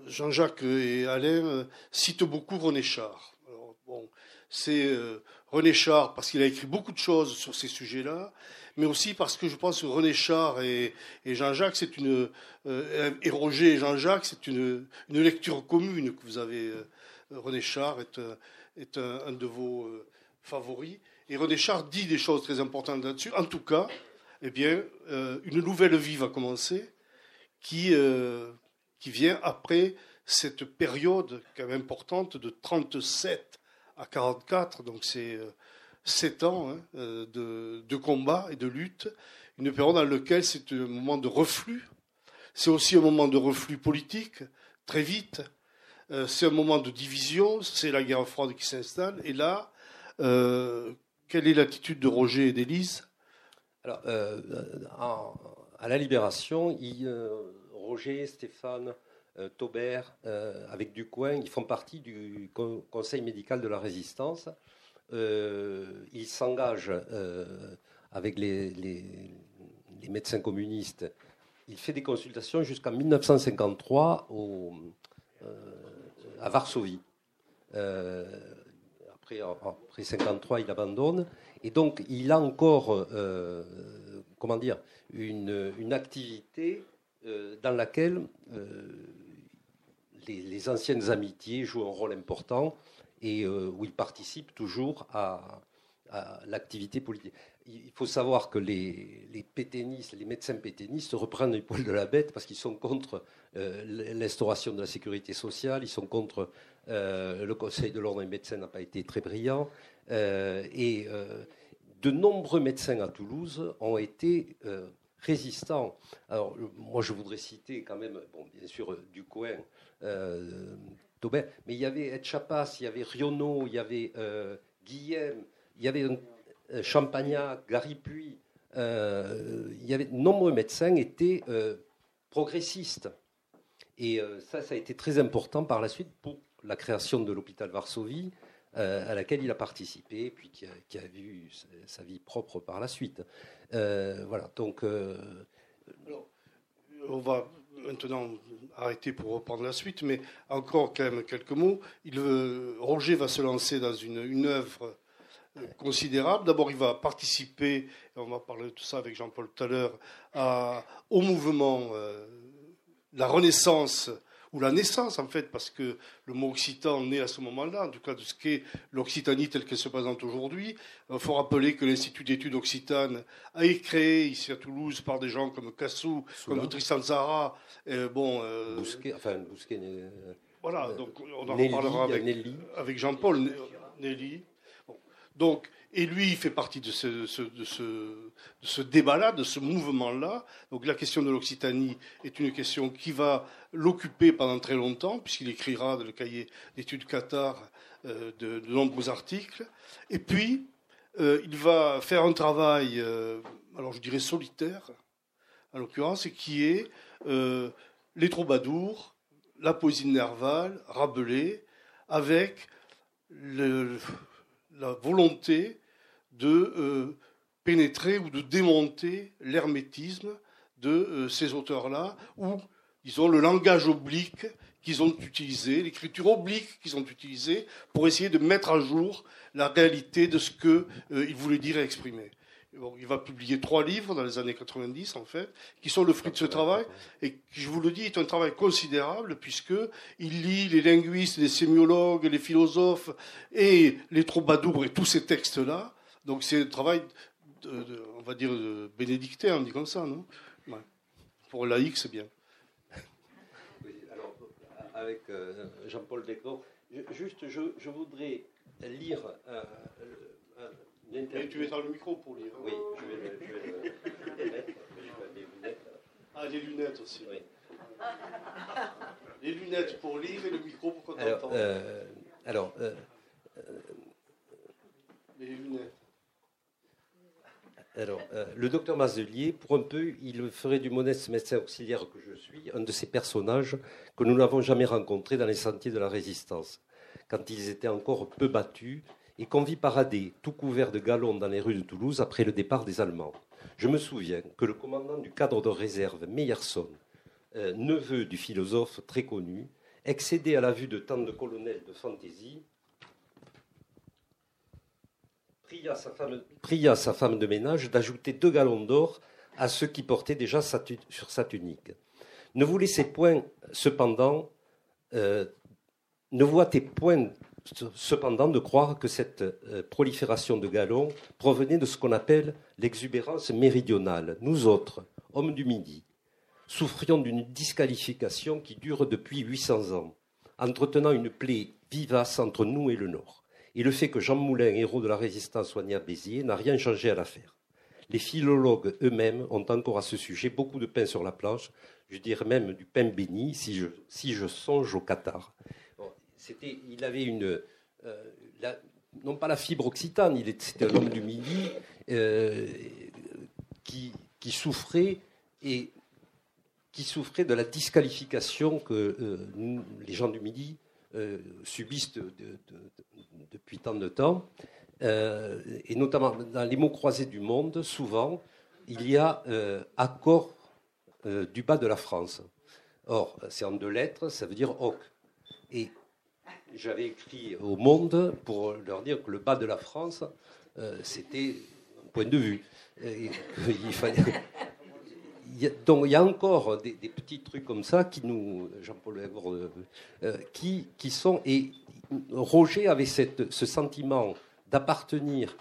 Speaker 3: Jean-Jacques et Alain citent beaucoup René Char. bon, c'est René Char parce qu'il a écrit beaucoup de choses sur ces sujets-là, mais aussi parce que je pense que René Char et, Jean-Jacques, c'est une et Roger et Jean-Jacques, c'est une, lecture commune que vous avez. René Char est, est un, de vos favori. Et René Char dit des choses très importantes là-dessus. En tout cas, eh bien, euh, une nouvelle vie va commencer qui, euh, qui vient après cette période quand même importante de 37 à 44, donc c'est euh, 7 ans hein, euh, de, combat et de lutte, une période dans laquelle c'est un moment de reflux, c'est aussi un moment de reflux politique, très vite, c'est un moment de division, c'est la guerre froide qui s'installe, et là, euh, quelle est l'attitude de Roger et d'Élise?
Speaker 4: Alors, euh, à la Libération, euh, Roger, Stéphane, Taubert, avec Ducoin, ils font partie du Conseil médical de la Résistance. Ils s'engagent avec les, médecins communistes. Il fait des consultations jusqu'en 1953 au, à Varsovie après, après 53, il abandonne. Et donc, il a encore, euh, comment dire, une, activité euh, dans laquelle euh, les, anciennes amitiés jouent un rôle important et où il participe toujours à, l'activité politique. il faut savoir que les, les les médecins pétainistes reprennent les poils de la bête parce qu'ils sont contre euh, l'instauration de la sécurité sociale, ils sont contre euh, le Conseil de l'ordre des médecins n'a pas été très brillant. Euh, et de nombreux médecins à Toulouse ont été résistants. Alors, moi, je voudrais citer quand même, bon, bien sûr, Ducoin, Mais il y avait Etchapas, il y avait Rionneau, il y avait Guillem, il y avait euh, Puy, euh, il y avait nombreux médecins étaient euh, progressistes. Et ça, ça a été très important par la suite pour la création de l'hôpital Varsovie, à laquelle il a participé, puis qui a, vu sa, vie propre par la suite. voilà, donc.
Speaker 3: on va maintenant arrêter pour reprendre la suite, mais encore quand même quelques mots. Roger va se lancer dans une, une œuvre considérable. D'abord, il va participer, et on va parler de tout ça avec Jean-Paul tout à l'heure, au mouvement, euh, la renaissance, ou la naissance en fait, parce que le mot occitan naît à ce moment-là, en tout cas de ce qu'est l'Occitanie telle qu'elle se présente aujourd'hui. Il faut rappeler que l'Institut d'études occitanes a été créé ici à Toulouse par des gens comme Cassou, comme Tristan Zara. bon,
Speaker 4: euh, Bousquet, enfin, Bousquet,
Speaker 3: voilà, donc on en reparlera avec, avec Jean-Paul Nelly. Donc, et lui, il fait partie de ce, débat-là, de ce mouvement-là. Donc la question de l'Occitanie est une question qui va l'occuper pendant très longtemps, puisqu'il écrira dans le cahier d'études Qatar euh, de, nombreux articles. Et puis, euh, il va faire un travail, euh, alors je dirais solitaire, en l'occurrence, qui est les troubadours, la poésie de Nerval, Rabelais, avec le, la volonté de euh, pénétrer ou de démonter l'hermétisme de euh, ces auteurs-là, ou, disons, le langage oblique qu'ils ont utilisé, l'écriture oblique qu'ils ont utilisée pour essayer de mettre à jour la réalité de ce qu'ils euh, voulaient dire et exprimer il va publier trois livres dans les années 90, en fait, qui sont le fruit de ce travail, et je vous le dis, est un travail considérable, puisqu'il lit les linguistes, les sémiologues, les philosophes, et les troubadours, et tous ces textes-là. Donc c'est un travail, on va dire, de bénédictin, on dit comme ça, non? Pour laïc, c'est bien.
Speaker 4: Alors, avec euh, Jean-Paul Descaux, juste, je, voudrais lire
Speaker 3: et tu dans le micro pour lire.
Speaker 4: Oui, je vais, le, je vais le, mettre. Je les lunettes.
Speaker 3: Ah, les lunettes aussi. Oui. Les lunettes pour lire et le micro pour qu'on
Speaker 4: t'entende. Euh, alors, euh, euh,
Speaker 3: les lunettes.
Speaker 4: Alors, euh, le docteur Mazelier, pour un peu, il ferait du modeste médecin auxiliaire que je suis, un de ces personnages que nous n'avons jamais rencontrés dans les sentiers de la résistance, quand ils étaient encore peu battus et qu'on vit parader tout couvert de galons dans les rues de Toulouse après le départ des Allemands. Je me souviens que le commandant du cadre de réserve, Meyerson, euh, neveu du philosophe très connu, excédé à la vue de tant de colonels de fantaisie, pria sa femme, de ménage d'ajouter deux galons d'or à ceux qui portaient déjà sur sa tunique. Ne vous laissez point, cependant, euh, ne voitez point cependant de croire que cette euh, prolifération de galons provenait de ce qu'on appelle l'exubérance méridionale. Nous autres, hommes du Midi, souffrions d'une disqualification qui dure depuis 800 ans, entretenant une plaie vivace entre nous et le Nord. Et le fait que Jean Moulin, héros de la résistance, soit à Béziers, n'a rien changé à l'affaire. Les philologues eux-mêmes ont encore à ce sujet beaucoup de pain sur la planche, je dirais même du pain béni si je songe au Qatar il avait une, euh, non pas la fibre occitane, il était un homme du Midi euh, qui, souffrait et qui souffrait de la disqualification que euh, les gens du Midi subissent depuis tant de temps, et notamment dans les mots croisés du monde, souvent il y a accord du bas de la France. Or, c'est en deux lettres, ça veut dire OC. Et j'avais écrit au Monde pour leur dire que le bas de la France, euh, c'était un point de vue. il donc il y a encore des, petits trucs comme ça qui nous, Jean-Paul euh, qui, sont et Roger avait ce sentiment d'appartenir,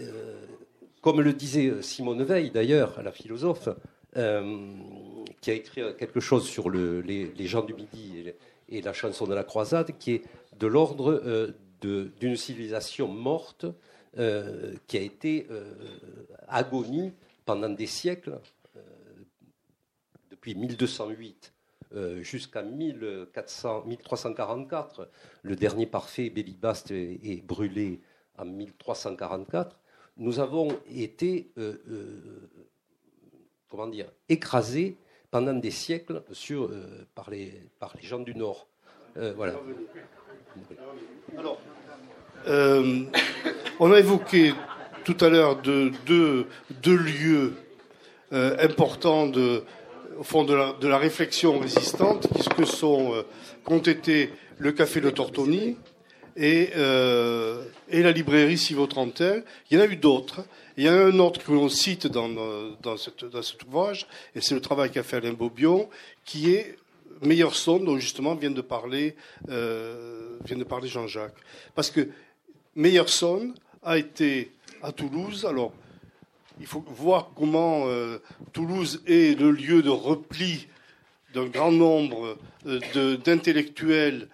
Speaker 4: euh, comme le disait Simone Veil d'ailleurs, la philosophe, qui a écrit quelque chose sur les, gens du Midi la chanson de la croisade, qui est de l'ordre d'une civilisation morte qui a été agonie pendant des siècles, depuis 1208 euh, jusqu'à 1344. Le dernier parfait, Bélibast, est, brûlé en 1344. Nous avons été, euh, euh, comment dire, écrasés pendant des siècles sur, par, les, par les gens du Nord. voilà.
Speaker 3: Alors, on a évoqué tout à l'heure deux de, lieux importants de, au fond de la, réflexion résistante, qui que sont, euh, qu'ont été le Café de Tortoni et, euh, et la librairie Sivo 31. Il y en a eu d'autres. Il y en a un autre que l'on cite dans, dans, cette, dans cet ouvrage, et c'est le travail qu'a fait Alain Bobion, qui est Meilleur dont justement vient de parler, euh, parler Jean-Jacques. Parce que Meilleur a été à Toulouse, alors il faut voir comment euh, Toulouse est le lieu de repli d'un grand nombre euh, d'intellectuels, euh,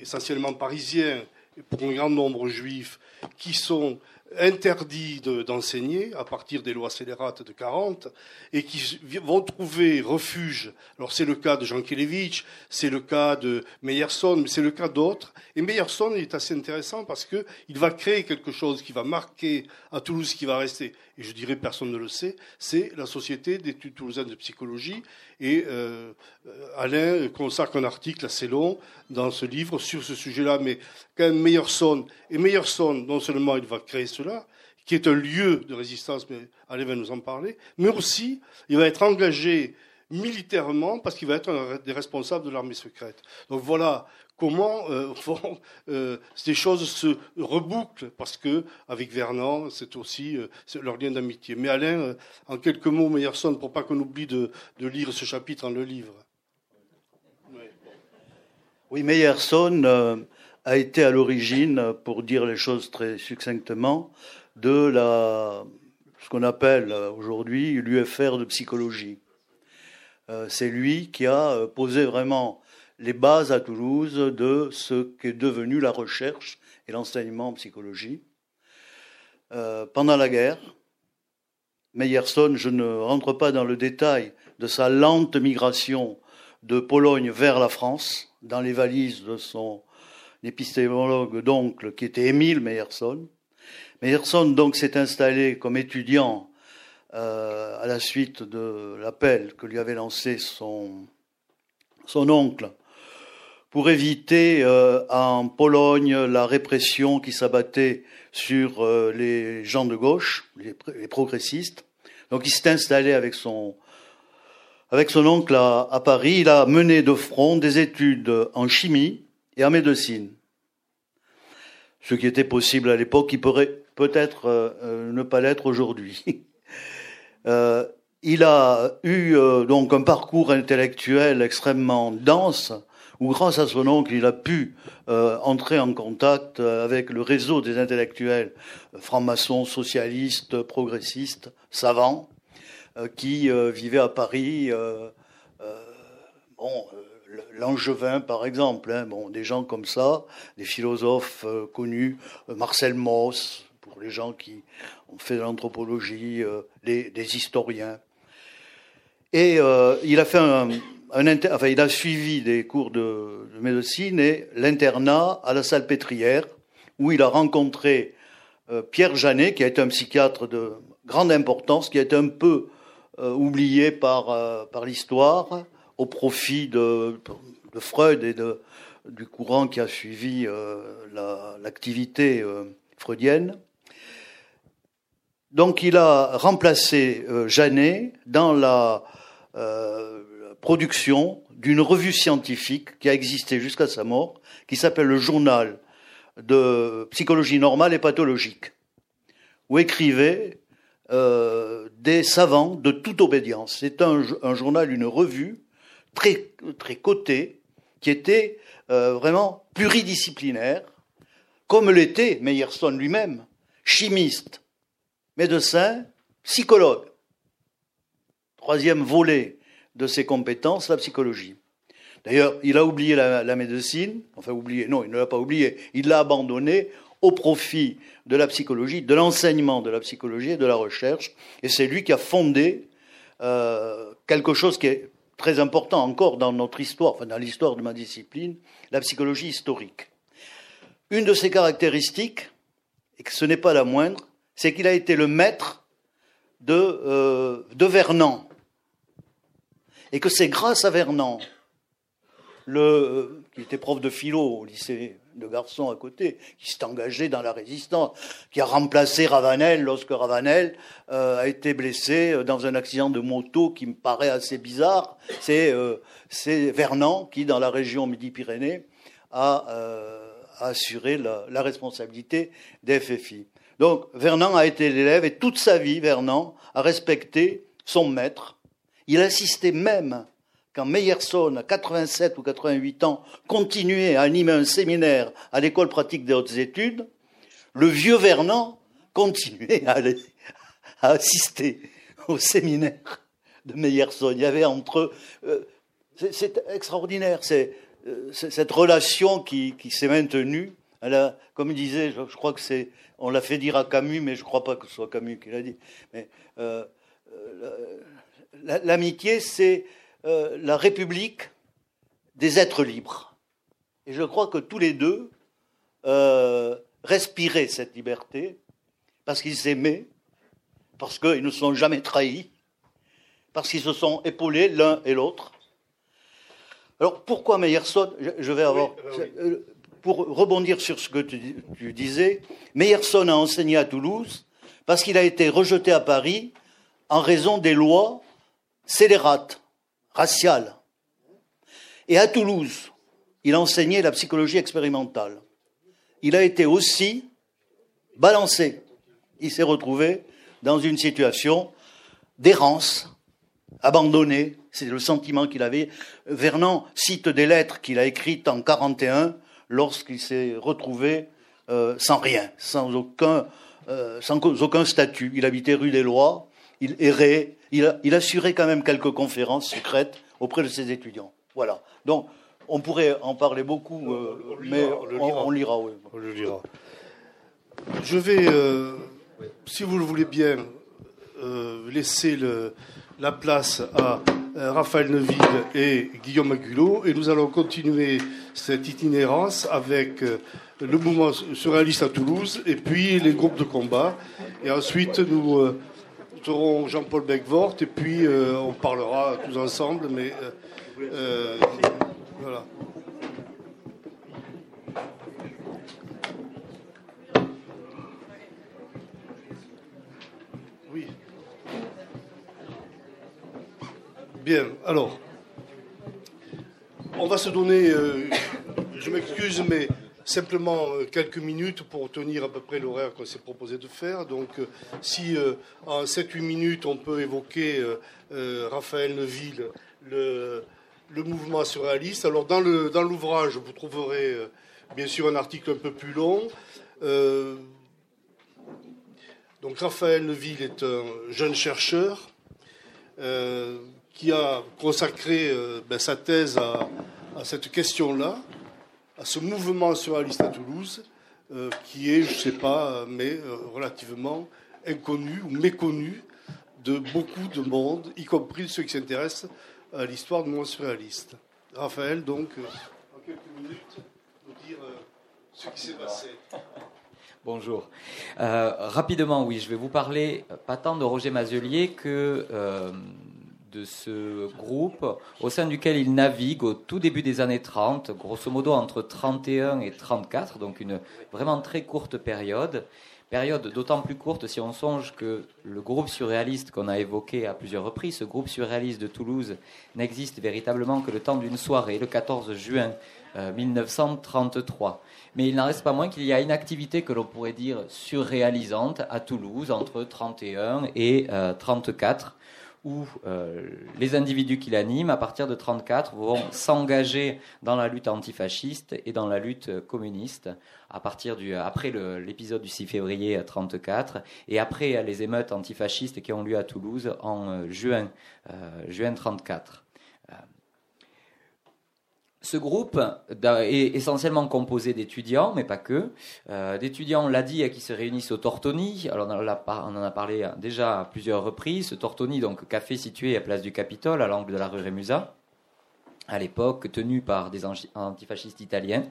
Speaker 3: essentiellement parisiens, pour un grand nombre juifs, qui sont interdits d'enseigner à partir des lois scélérates de 40 et qui vont trouver refuge. Alors c'est le cas de Jean Kelevitch, c'est le cas de Meyerson, mais c'est le cas d'autres. Et Meyerson est assez intéressant parce qu'il va créer quelque chose qui va marquer à Toulouse, qui va rester, et je dirais personne ne le sait, c'est la Société d'études toulousaines de psychologie. Et euh, Alain consacre un article assez long dans ce livre sur ce sujet-là, mais quand même Meyerson, et Meyerson, non seulement il va créer cela, qui est un lieu de résistance, mais Alain va nous en parler, mais aussi il va être engagé militairement parce qu'il va être un des responsables de l'armée secrète. Donc voilà comment euh, euh, ces choses se rebouclent parce que avec Vernon, c'est aussi euh, leur lien d'amitié. Mais Alain, en quelques mots, Meyerson, pour pas qu'on oublie de, lire ce chapitre dans le livre.
Speaker 5: Oui, Meyerson a été à l'origine, pour dire les choses très succinctement, de ce qu'on appelle aujourd'hui l'UFR de psychologie. C'est lui qui a posé vraiment les bases à Toulouse de ce qu'est devenu la recherche et l'enseignement en psychologie. Euh, pendant la guerre, Meyerson, je ne rentre pas dans le détail de sa lente migration de Pologne vers la France, dans les valises de son épistémologue d'oncle qui était Émile Meyerson. Meyerson donc s'est installé comme étudiant euh, à la suite de l'appel que lui avait lancé son, son oncle pour éviter euh, en Pologne la répression qui s'abattait sur euh, les gens de gauche, les, les progressistes. Donc il s'est installé avec son, avec son oncle à, à, Paris. Il a mené de front des études en chimie et en médecine. Ce qui était possible à l'époque, qui pourrait peut-être ne pas l'être aujourd'hui. Euh, il a eu euh, donc un parcours intellectuel extrêmement dense, grâce à son oncle, il a pu euh, entrer en contact avec le réseau des intellectuels francs-maçons, socialistes, progressistes, savants, qui vivaient à Paris. bon, Langevin, par exemple, hein, bon, des gens comme ça, des philosophes connus, Marcel Mauss, pour les gens qui ont fait de l'anthropologie, euh, des historiens. Et euh, il a fait un, enfin, il a suivi des cours de, médecine et l'internat à la salle pétrière, où il a rencontré euh, Pierre Janet, qui a été un psychiatre de grande importance, qui a été un peu oublié par, par l'histoire, au profit de, Freud et de, du courant qui a suivi l'activité freudienne. Donc il a remplacé euh, Janet dans la euh, production d'une revue scientifique qui a existé jusqu'à sa mort, qui s'appelle le Journal de psychologie normale et pathologique, où écrivaient euh, des savants de toute obédience. C'est un, journal, une revue très, très cotée, qui était vraiment pluridisciplinaire, comme l'était Meyerson lui-même, chimiste, médecin, psychologue. Troisième volet de ses compétences, la psychologie. D'ailleurs, il a oublié la, médecine, enfin oublié, non, il ne l'a pas oublié, il l'a abandonné au profit de la psychologie, de l'enseignement de la psychologie et de la recherche, et c'est lui qui a fondé euh, quelque chose qui est très important encore dans notre histoire, enfin dans l'histoire de ma discipline, la psychologie historique. Une de ses caractéristiques, et que ce n'est pas la moindre, c'est qu'il a été le maître de, euh, de Vernon. Et que c'est grâce à Vernon, le, euh, qui était prof de philo au lycée de garçons à côté, qui s'est engagé dans la résistance, qui a remplacé Ravanel lorsque Ravanel euh, a été blessé euh, dans un accident de moto qui me paraît assez bizarre. C'est euh, qui, dans la région Midi-Pyrénées, a, assuré la, la, responsabilité des FFI. Donc Vernon a été l'élève et toute sa vie, Vernon a respecté son maître. Il assistait même quand Meyerson, à 87 ou 88 ans, continuait à animer un séminaire à l'école pratique des hautes études, le vieux Vernon continuait à, assister au séminaire de Meyerson. Il y avait entre eux. c'est extraordinaire, c'est euh, cette relation qui, s'est maintenue. comme il disait, je, crois que c'est, on l'a fait dire à Camus, mais je ne crois pas que ce soit Camus qui l'a dit. Mais euh, euh, l'amitié, c'est euh, la République des êtres libres. Et je crois que tous les deux euh, respiraient cette liberté parce qu'ils s'aimaient, parce qu'ils ne se sont jamais trahis, parce qu'ils se sont épaulés l'un et l'autre. Alors pourquoi Meyerson Je vais avoir. Euh, pour rebondir sur ce que tu, tu disais, Meyerson a enseigné à Toulouse parce qu'il a été rejeté à Paris en raison des lois scélérates raciale. Et à Toulouse, il a enseigné la psychologie expérimentale. Il a été aussi balancé. Il s'est retrouvé dans une situation d'errance, abandonné. C'est le sentiment qu'il avait. Vernon cite des lettres qu'il a écrites en 41 lorsqu'il s'est retrouvé euh, sans rien, euh, sans aucun statut. Il habitait rue des Lois, il errait, il, assurait quand même quelques conférences secrètes auprès de ses étudiants. Voilà. Donc, on pourrait en parler beaucoup, euh, mais on, lira. Oui.
Speaker 3: On le lira. Je vais, euh, si vous le voulez bien, euh, laisser la place à Raphaël Neville et Guillaume Agulot, et nous allons continuer cette itinérance avec le mouvement surréaliste à Toulouse et puis les groupes de combat. Et ensuite, nous aurons Jean-Paul Becquevort et puis euh, on parlera tous ensemble, mais euh, euh, voilà. Oui. Bien, alors, on va se donner, je m'excuse, mais Simplement euh, quelques minutes pour tenir à peu près l'horaire qu'on s'est proposé de faire. Donc, euh, si euh, en 7-8 minutes on peut évoquer Raphaël Neville, le, mouvement surréaliste. Alors, dans l'ouvrage, vous trouverez bien sûr un article un peu plus long. donc, Raphaël Neville est un jeune chercheur qui a consacré ben, sa thèse à cette question-là à ce mouvement surréaliste à Toulouse, euh, qui est, je ne sais pas, mais euh, relativement inconnu ou méconnu de beaucoup de monde, y compris ceux qui s'intéressent à l'histoire du mouvement surréaliste. Raphaël, donc, euh, en quelques minutes, nous dire ce qui s'est passé.
Speaker 6: Bonjour. rapidement, oui, je vais vous parler pas tant de Roger Mazelier que de ce groupe au sein duquel il navigue au tout début des années 30, grosso modo entre 31 et 34, donc une vraiment très courte période. Période d'autant plus courte si on songe que le groupe surréaliste qu'on a évoqué à plusieurs reprises, ce groupe surréaliste de Toulouse, n'existe véritablement que le temps d'une soirée, le 14 juin 1933. Euh, Mais il n'en reste pas moins qu'il y a une activité que l'on pourrait dire surréalisante à Toulouse entre 31 et 34 euh, où euh, les individus qui l'animent, à partir de 1934, vont s'engager dans la lutte antifasciste et dans la lutte communiste, à partir du, après l'épisode du 6 février 1934 et après les émeutes antifascistes qui ont lieu à Toulouse en euh, juin, euh, juin 1934. Ce groupe est essentiellement composé d'étudiants, mais pas que. Euh, d'étudiants, on l'a dit, qui se réunissent au Tortoni. Alors on en a parlé déjà à plusieurs reprises. Ce Tortoni, donc café situé à Place du Capitole, à l'angle de la rue Rémusat, à l'époque, tenu par des antifascistes italiens.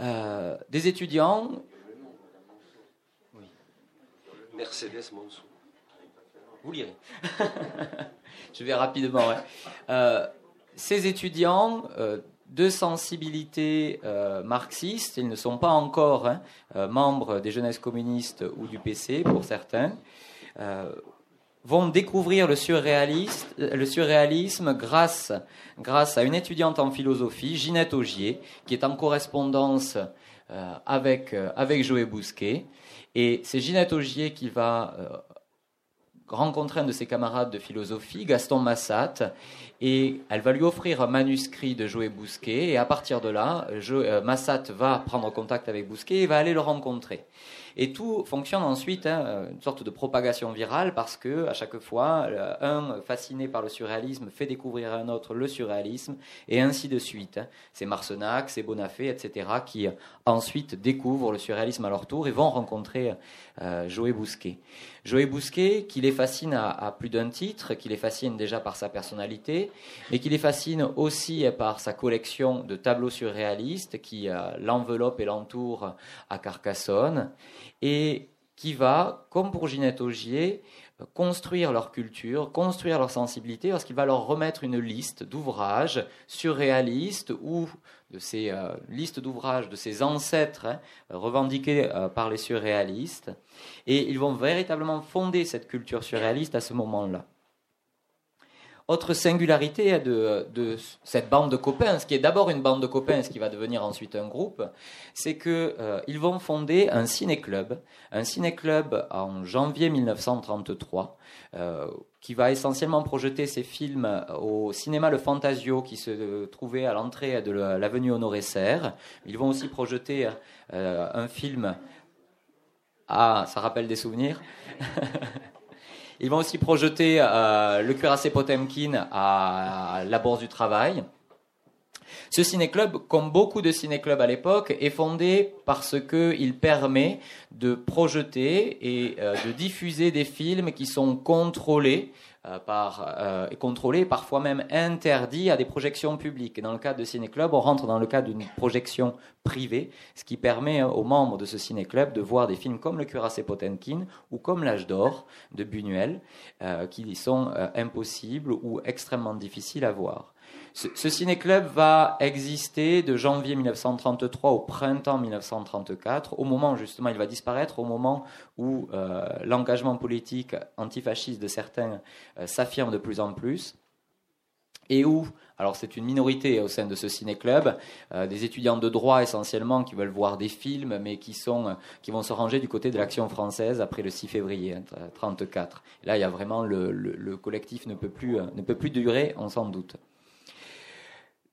Speaker 6: Euh, des étudiants.
Speaker 4: Oui. Mercedes Monceau.
Speaker 6: Vous lirez. Je vais rapidement. Euh, ces étudiants euh, de sensibilité euh, marxiste, ils ne sont pas encore hein, euh, membres des jeunesses communistes ou du PC pour certains, vont découvrir le, surréalisme grâce, grâce à une étudiante en philosophie, Ginette Augier, qui est en correspondance avec, avec Joël Bousquet. Et c'est Ginette Augier qui va rencontrer un de ses camarades de philosophie, Gaston Massat, et elle va lui offrir un manuscrit de Joé Bousquet, et à partir de là, euh, Massat va prendre contact avec Bousquet et va aller le rencontrer. Et tout fonctionne ensuite, hein, une sorte de propagation virale, parce que à chaque fois, euh, un fasciné par le surréalisme fait découvrir à un autre le surréalisme, et ainsi de suite. Hein. C'est Marcenac, c'est Bonafé, etc., qui ensuite découvrent le surréalisme à leur tour et vont rencontrer euh, Bousquet. Joé Bousquet, qui les fascine à, plus d'un titre, qui les fascine déjà par sa personnalité, mais qui les fascine aussi par sa collection de tableaux surréalistes qui euh, l'enveloppe et l'entoure à Carcassonne, et qui va, comme pour Ginette Augier, construire leur culture, construire leur sensibilité, parce qu'il va leur remettre une liste d'ouvrages surréalistes ou de ces euh, listes d'ouvrages de ces ancêtres hein, revendiqués euh, par les surréalistes. Et ils vont véritablement fonder cette culture surréaliste à ce moment-là. Autre singularité de, cette bande de copains, ce qui est d'abord une bande de copains, ce qui va devenir ensuite un groupe, c'est qu'ils euh, vont fonder un ciné-club, un ciné-club en janvier 1933, euh, qui va essentiellement projeter ses films au cinéma Le Fantasio, qui se trouvait à l'entrée de l'avenue Honoré-Serre. Ils vont aussi projeter euh, un film. Ah, ça rappelle des souvenirs Ils vont aussi projeter euh, le cuirassé Potemkin à la Bourse du Travail. Ce ciné-club, comme beaucoup de ciné-clubs à l'époque, est fondé parce qu'il permet de projeter et euh, de diffuser des films qui sont contrôlés par, euh, contrôlés, parfois même interdits à des projections publiques. Dans le cadre de ciné-club, on rentre dans le cadre d'une projection privée, ce qui permet aux membres de ce ciné-club de voir des films comme Le Cuirassé Potemkin ou comme L'Âge d'Or de Buñuel, qui sont impossibles ou extrêmement difficiles à voir. Ce, ciné-club va exister de janvier 1933 au printemps 1934, au moment justement, il va disparaître, au moment où euh, l'engagement politique antifasciste de certains euh, s'affirme de plus en plus, et où, alors c'est une minorité au sein de ce ciné-club, euh, des étudiants de droit essentiellement qui veulent voir des films, mais qui, sont, qui vont se ranger du côté de l'action française après le 6 février 1934. Hein, là, il y a vraiment le, le collectif ne peut, plus, ne peut plus durer, on s'en doute.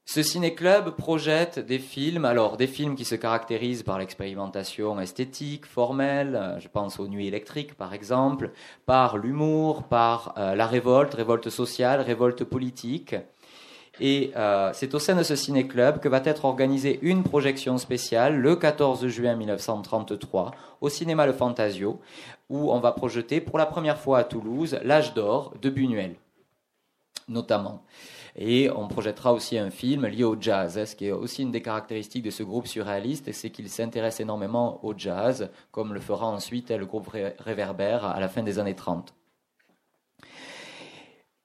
Speaker 6: Ce ciné-club projette des films, alors des films qui se caractérisent par l'expérimentation esthétique, formelle, euh, je pense aux Nuits électriques par exemple, par l'humour, par euh, la révolte, révolte sociale, révolte politique. Et euh, c'est au sein de ce ciné-club que va être organisée une projection spéciale le 14 juin 1933 au cinéma Le Fantasio, où on va projeter pour la première fois à Toulouse L'âge d'or de Buñuel, notamment. Et on projettera aussi un film lié au jazz, hein, ce qui est aussi une des caractéristiques de ce groupe surréaliste, c'est qu'il s'intéresse énormément au jazz, comme le fera ensuite le groupe Réverbère à la fin des années 30.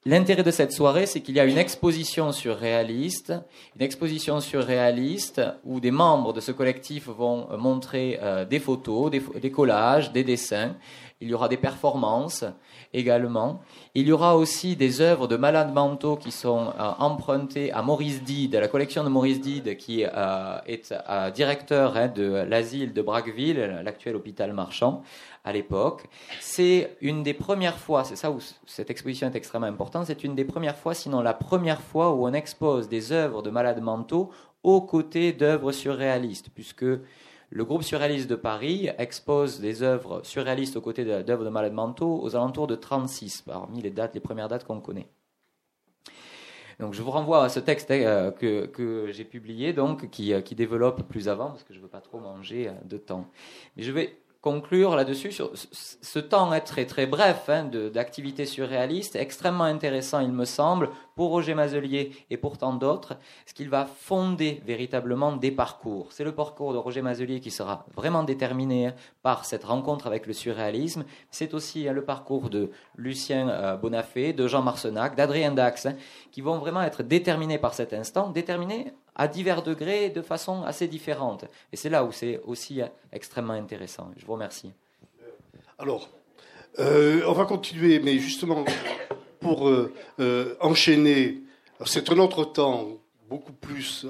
Speaker 6: L'intérêt de cette soirée, c'est qu'il y a une exposition surréaliste, une exposition surréaliste où des membres de ce collectif vont montrer euh, des photos, des, collages, des dessins, Il y aura des performances également. Il y aura aussi des œuvres de malades mentaux qui sont euh, empruntées à Maurice Dide, à la collection de Maurice Dide, qui euh, est euh, directeur hein, de l'asile de Braqueville, l'actuel hôpital marchand à l'époque. C'est une des premières fois, c'est ça où cette exposition est extrêmement importante, c'est une des premières fois, sinon la première fois où on expose des œuvres de malades mentaux aux côtés d'œuvres surréalistes, puisque le groupe surréaliste de Paris expose des œuvres surréalistes aux côtés d'œuvres de malades mentaux aux alentours de 36, parmi les dates, les premières dates qu'on connaît. Donc je vous renvoie à ce texte euh, que, que j'ai publié, donc qui, euh, qui, développe plus avant, parce que je ne veux pas trop manger euh, de temps. Mais je vais conclure là-dessus ce temps est très très bref hein, d'activité surréaliste, extrêmement intéressant il me semble pour Roger Mazelier et pour tant d'autres, ce qu'il va fonder véritablement des parcours. C'est le parcours de Roger Mazelier qui sera vraiment déterminé par cette rencontre avec le surréalisme. C'est aussi hein, le parcours de Lucien euh, Bonafé, de Jean Marcenac, d'Adrien Dax, hein, qui vont vraiment être déterminés par cet instant, déterminés à divers degrés de façon assez différente. Et c'est là où c'est aussi extrêmement intéressant. Je vous remercie.
Speaker 3: Alors, euh, on va continuer, mais justement, pour euh, euh, enchaîner, c'est un autre temps beaucoup plus,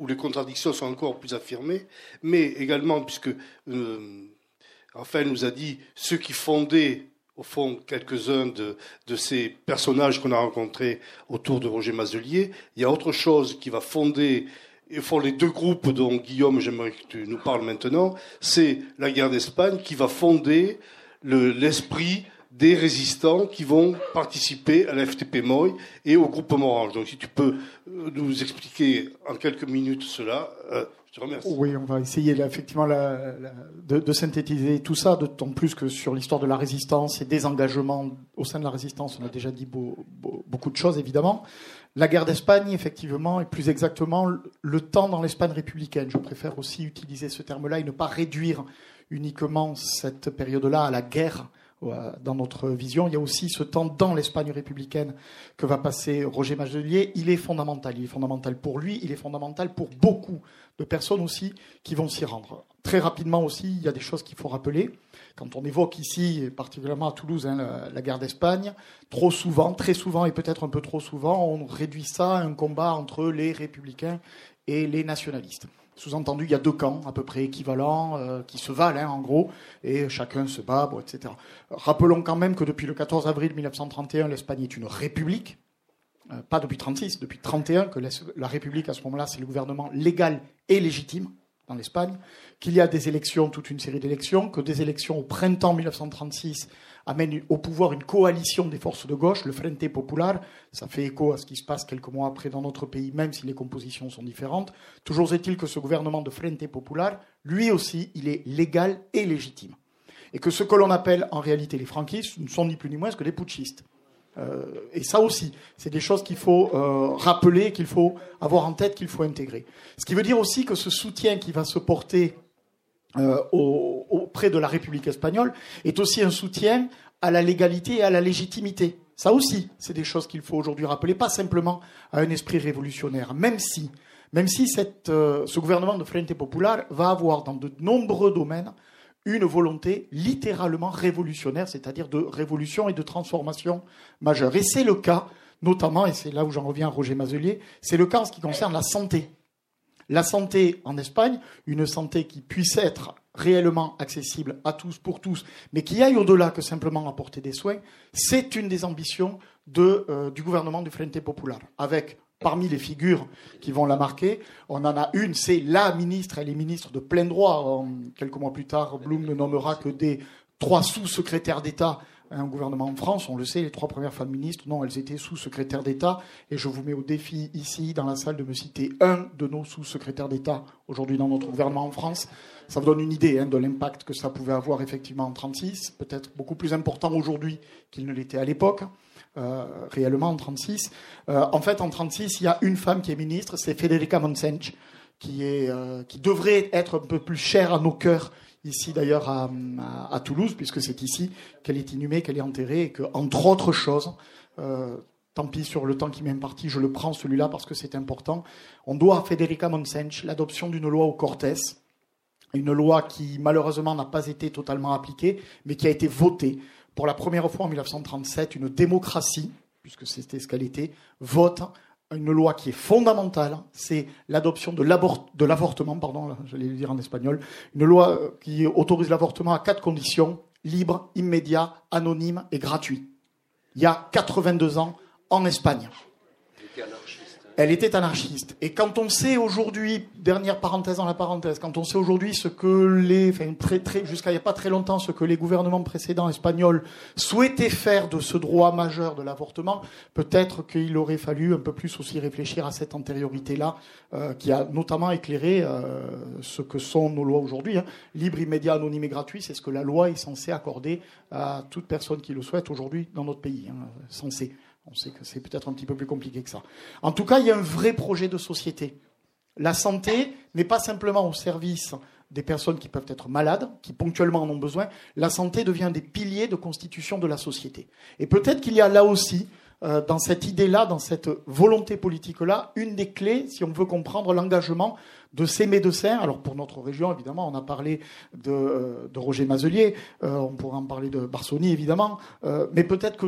Speaker 3: où les contradictions sont encore plus affirmées, mais également, puisque Raphaël nous a dit, ceux qui fondaient au fond, quelques-uns de, ces personnages qu'on a rencontrés autour de Roger Mazelier. Il y a autre chose qui va fonder, et font les deux groupes dont Guillaume, j'aimerais que tu nous parles maintenant, c'est la guerre d'Espagne qui va fonder l'esprit des résistants qui vont participer à la FTP Moy et au groupe Orange. Donc si tu peux euh, nous expliquer en quelques minutes cela, euh,
Speaker 7: oui, on va essayer effectivement de, synthétiser tout ça, d'autant plus que sur l'histoire de la résistance et des engagements au sein de la résistance, on a déjà dit beaucoup de choses évidemment. La guerre d'Espagne, effectivement, et plus exactement le temps dans l'Espagne républicaine. Je préfère aussi utiliser ce terme-là et ne pas réduire uniquement cette période-là à la guerre dans notre vision. Il y a aussi ce temps dans l'Espagne républicaine que va passer Roger Magelier. Il est fondamental. Il est fondamental pour lui, il est fondamental pour beaucoup de personnes aussi qui vont s'y rendre. Très rapidement aussi, il y a des choses qu'il faut rappeler. Quand on évoque ici, particulièrement à Toulouse, hein, la, guerre d'Espagne, trop souvent, très souvent et peut-être un peu trop souvent, on réduit ça à un combat entre les républicains et les nationalistes. Sous-entendu, il y a deux camps à peu près équivalents euh, qui se valent, hein, en gros, et chacun se bat, etc. Rappelons quand même que depuis le 14 avril 1931, l'Espagne est une république, euh, pas depuis 36, depuis 31, que la République, à ce moment-là, c'est le gouvernement légal et légitime dans l'Espagne, qu'il y a des élections, toute une série d'élections, que des élections au printemps 1936 amènent au pouvoir une coalition des forces de gauche, le Frente Popular. Ça fait écho à ce qui se passe quelques mois après dans notre pays, même si les compositions sont différentes. Toujours est-il que ce gouvernement de Frente Popular, lui aussi, il est légal et légitime. Et que ce que l'on appelle en réalité les franquistes ne sont ni plus ni moins que des putschistes. Euh, et ça aussi, c'est des choses qu'il faut euh, rappeler, qu'il faut avoir en tête, qu'il faut intégrer. Ce qui veut dire aussi que ce soutien qui va se porter euh, auprès de la République espagnole est aussi un soutien à la légalité et à la légitimité. Ça aussi, c'est des choses qu'il faut aujourd'hui rappeler, pas simplement à un esprit révolutionnaire, même si, même ce gouvernement de Frente Popular va avoir dans de nombreux domaines une volonté littéralement révolutionnaire, c'est-à-dire de révolution et de transformation majeure. Et c'est le cas, notamment, et c'est là où j'en reviens à Roger Mazelier, c'est le cas en ce qui concerne la santé. La santé en Espagne, une santé qui puisse être réellement accessible à tous, pour tous, mais qui aille au-delà que simplement apporter des soins, c'est une des ambitions euh, du gouvernement du Frente Popular, avec parmi les figures qui vont la marquer. On en a une, c'est la ministre, elle est ministre de plein droit. quelques mois plus tard, Blum ne nommera que des trois sous-secrétaires d'État un gouvernement en France, on le sait, les trois premières femmes ministres, non, elles étaient sous-secrétaires d'État. Et je vous mets au défi ici, dans la salle, de me citer un de nos sous-secrétaires d'État aujourd'hui dans notre gouvernement en France. Ça vous donne une idée hein, de l'impact que ça pouvait avoir effectivement en 36, peut-être beaucoup plus important aujourd'hui qu'il ne l'était à l'époque. Euh, réellement en 36. Euh, en fait, en 36, il y a une femme qui est ministre, c'est Federica Monsench, qui, est, euh, qui devrait être un peu plus chère à nos cœurs ici d'ailleurs à, Toulouse, puisque c'est ici qu'elle est inhumée, qu'elle est enterrée, et que, entre autres choses, tant pis sur le temps qui m'est imparti, je le prends celui-là parce que c'est important, on doit à Federica Monsench l'adoption d'une loi au Cortés, une loi qui malheureusement n'a pas été totalement appliquée, mais qui a été votée. Pour la première fois en 1937, une démocratie, puisque c'était ce qu'elle était, vote une loi qui est fondamentale, c'est l'adoption de l'avortement, pardon, j'allais le dire en espagnol, une loi euh, qui autorise l'avortement à quatre conditions, libre, immédiat, anonyme et gratuit. Il y a 82 ans en Espagne. Elle était anarchiste. Et quand on sait aujourd'hui, dernière parenthèse dans la parenthèse, quand on sait aujourd'hui ce que les, enfin, très, très, jusqu'à il n'y a pas très longtemps, ce que les gouvernements précédents espagnols souhaitaient faire de ce droit majeur de l'avortement, peut-être qu'il aurait fallu un peu plus aussi réfléchir à cette antériorité-là, euh, qui a notamment éclairé euh, ce que sont nos lois aujourd'hui. Hein. Libre, immédiat, anonyme et gratuit, c'est ce que la loi est censée accorder à toute personne qui le souhaite aujourd'hui dans notre pays. Hein, censé. On sait que c'est peut-être un petit peu plus compliqué que ça. En tout cas, il y a un vrai projet de société. La santé n'est pas simplement au service des personnes qui peuvent être malades, qui ponctuellement en ont besoin. La santé devient des piliers de constitution de la société. Et peut-être qu'il y a là aussi, euh, dans cette idée-là, dans cette volonté politique-là, une des clés, si on veut comprendre l'engagement de ces médecins. Alors pour notre région, évidemment, on a parlé de, euh, Roger Mazelier, euh, on pourrait en parler de Barsoni, évidemment, mais peut-être que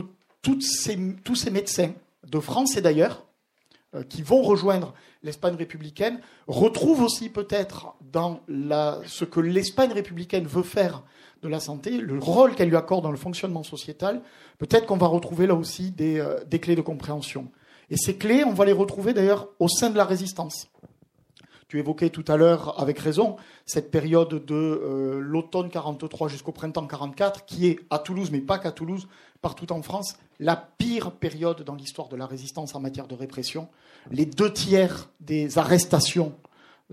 Speaker 7: tous ces médecins de France et d'ailleurs, euh, qui vont rejoindre l'Espagne républicaine, retrouvent aussi peut-être dans ce que l'Espagne républicaine veut faire de la santé, le rôle qu'elle lui accorde dans le fonctionnement sociétal, peut-être qu'on va retrouver là aussi des, euh, des, clés de compréhension. Et ces clés, on va les retrouver d'ailleurs au sein de la résistance. Tu évoquais tout à l'heure, avec raison, cette période de euh, l'automne 43 jusqu'au printemps 44, qui est à Toulouse, mais pas qu'à Toulouse, partout en France, la pire période dans l'histoire de la résistance en matière de répression. Les deux tiers des arrestations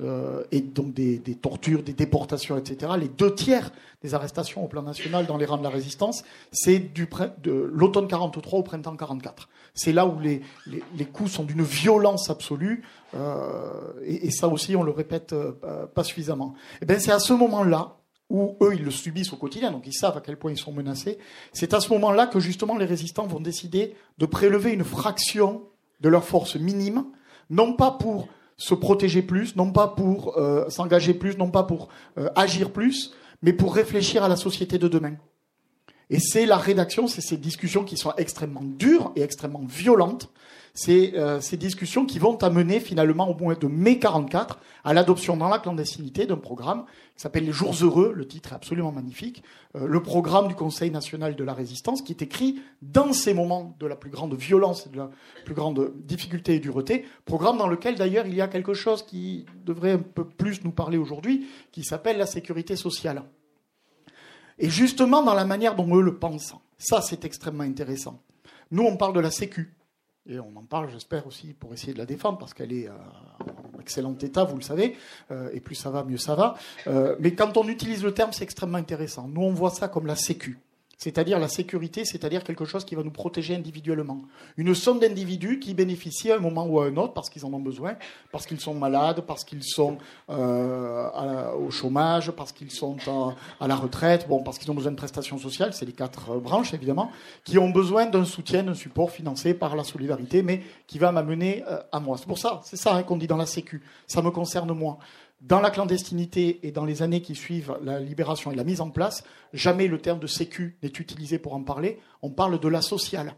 Speaker 7: euh, et donc des, tortures, des déportations, etc. Les deux tiers des arrestations au plan national dans les rangs de la résistance, c'est de l'automne 43 au printemps 44. C'est là où les, les, coups sont d'une violence absolue, euh, et, ça aussi on le répète euh, pas suffisamment. Et eh ben c'est à ce moment-là où eux ils le subissent au quotidien, donc ils savent à quel point ils sont menacés. C'est à ce moment-là que justement les résistants vont décider de prélever une fraction de leur force minime, non pas pour se protéger plus, non pas pour euh, s'engager plus, non pas pour euh, agir plus, mais pour réfléchir à la société de demain. Et c'est la rédaction, c'est ces discussions qui sont extrêmement dures et extrêmement violentes, c'est euh, ces discussions qui vont amener finalement au mois de mai 44 à l'adoption dans la clandestinité d'un programme qui s'appelle Les Jours Heureux, le titre est absolument magnifique, euh, le programme du Conseil national de la résistance qui est écrit dans ces moments de la plus grande violence et de la plus grande difficulté et dureté, programme dans lequel d'ailleurs il y a quelque chose qui devrait un peu plus nous parler aujourd'hui, qui s'appelle la sécurité sociale. Et justement dans la manière dont eux le pensent, ça c'est extrêmement intéressant. Nous on parle de la sécu, et on en parle, j'espère aussi, pour essayer de la défendre, parce qu'elle est euh, en excellent état, vous le savez. Euh, et plus ça va, mieux ça va. Euh, mais quand on utilise le terme, c'est extrêmement intéressant. Nous, on voit ça comme la sécu c'est-à-dire la sécurité, c'est-à-dire quelque chose qui va nous protéger individuellement. Une somme d'individus qui bénéficient à un moment ou à un autre parce qu'ils en ont besoin, parce qu'ils sont malades, parce qu'ils sont euh, au chômage, parce qu'ils sont à, la retraite, bon, parce qu'ils ont besoin de prestations sociales, c'est les quatre euh, branches évidemment, qui ont besoin d'un soutien, d'un support financé par la solidarité, mais qui va m'amener euh, à moi. C'est pour ça, c'est ça hein, qu'on dit dans la Sécu. Ça me concerne moi dans la clandestinité et dans les années qui suivent la libération et la mise en place, jamais le terme de sécu n'est utilisé pour en parler. On parle de la sociale.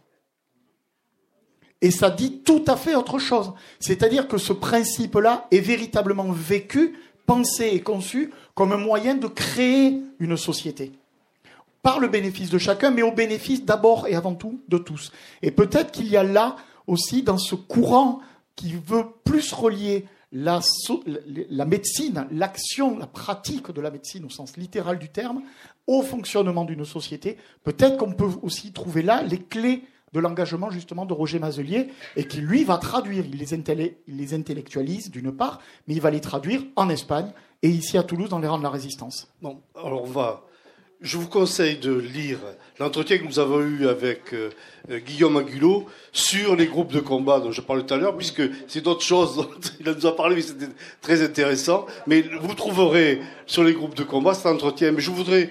Speaker 7: Et ça dit tout à fait autre chose. C'est-à-dire que ce principe-là est véritablement vécu, pensé et conçu comme un moyen de créer une société. Par le bénéfice de chacun, mais au bénéfice d'abord et avant tout de tous. Et peut-être qu'il y a là aussi, dans ce courant qui veut plus relier la, médecine, l'action, la pratique de la médecine au sens littéral du terme, au fonctionnement d'une société, peut-être qu'on peut aussi trouver là les clés de l'engagement justement de Roger Mazelier et qui lui va traduire, il les, il les intellectualise d'une part, mais il va les traduire en Espagne et ici à Toulouse dans les rangs de la résistance.
Speaker 3: Bon, alors on va je vous conseille de lire l'entretien que nous avons eu avec euh, Guillaume Agulot sur les groupes de combat dont je parlais tout à l'heure, puisque c'est d'autres choses dont il nous a parlé, mais c'était très intéressant. Mais vous trouverez sur les groupes de combat cet entretien. Mais je voudrais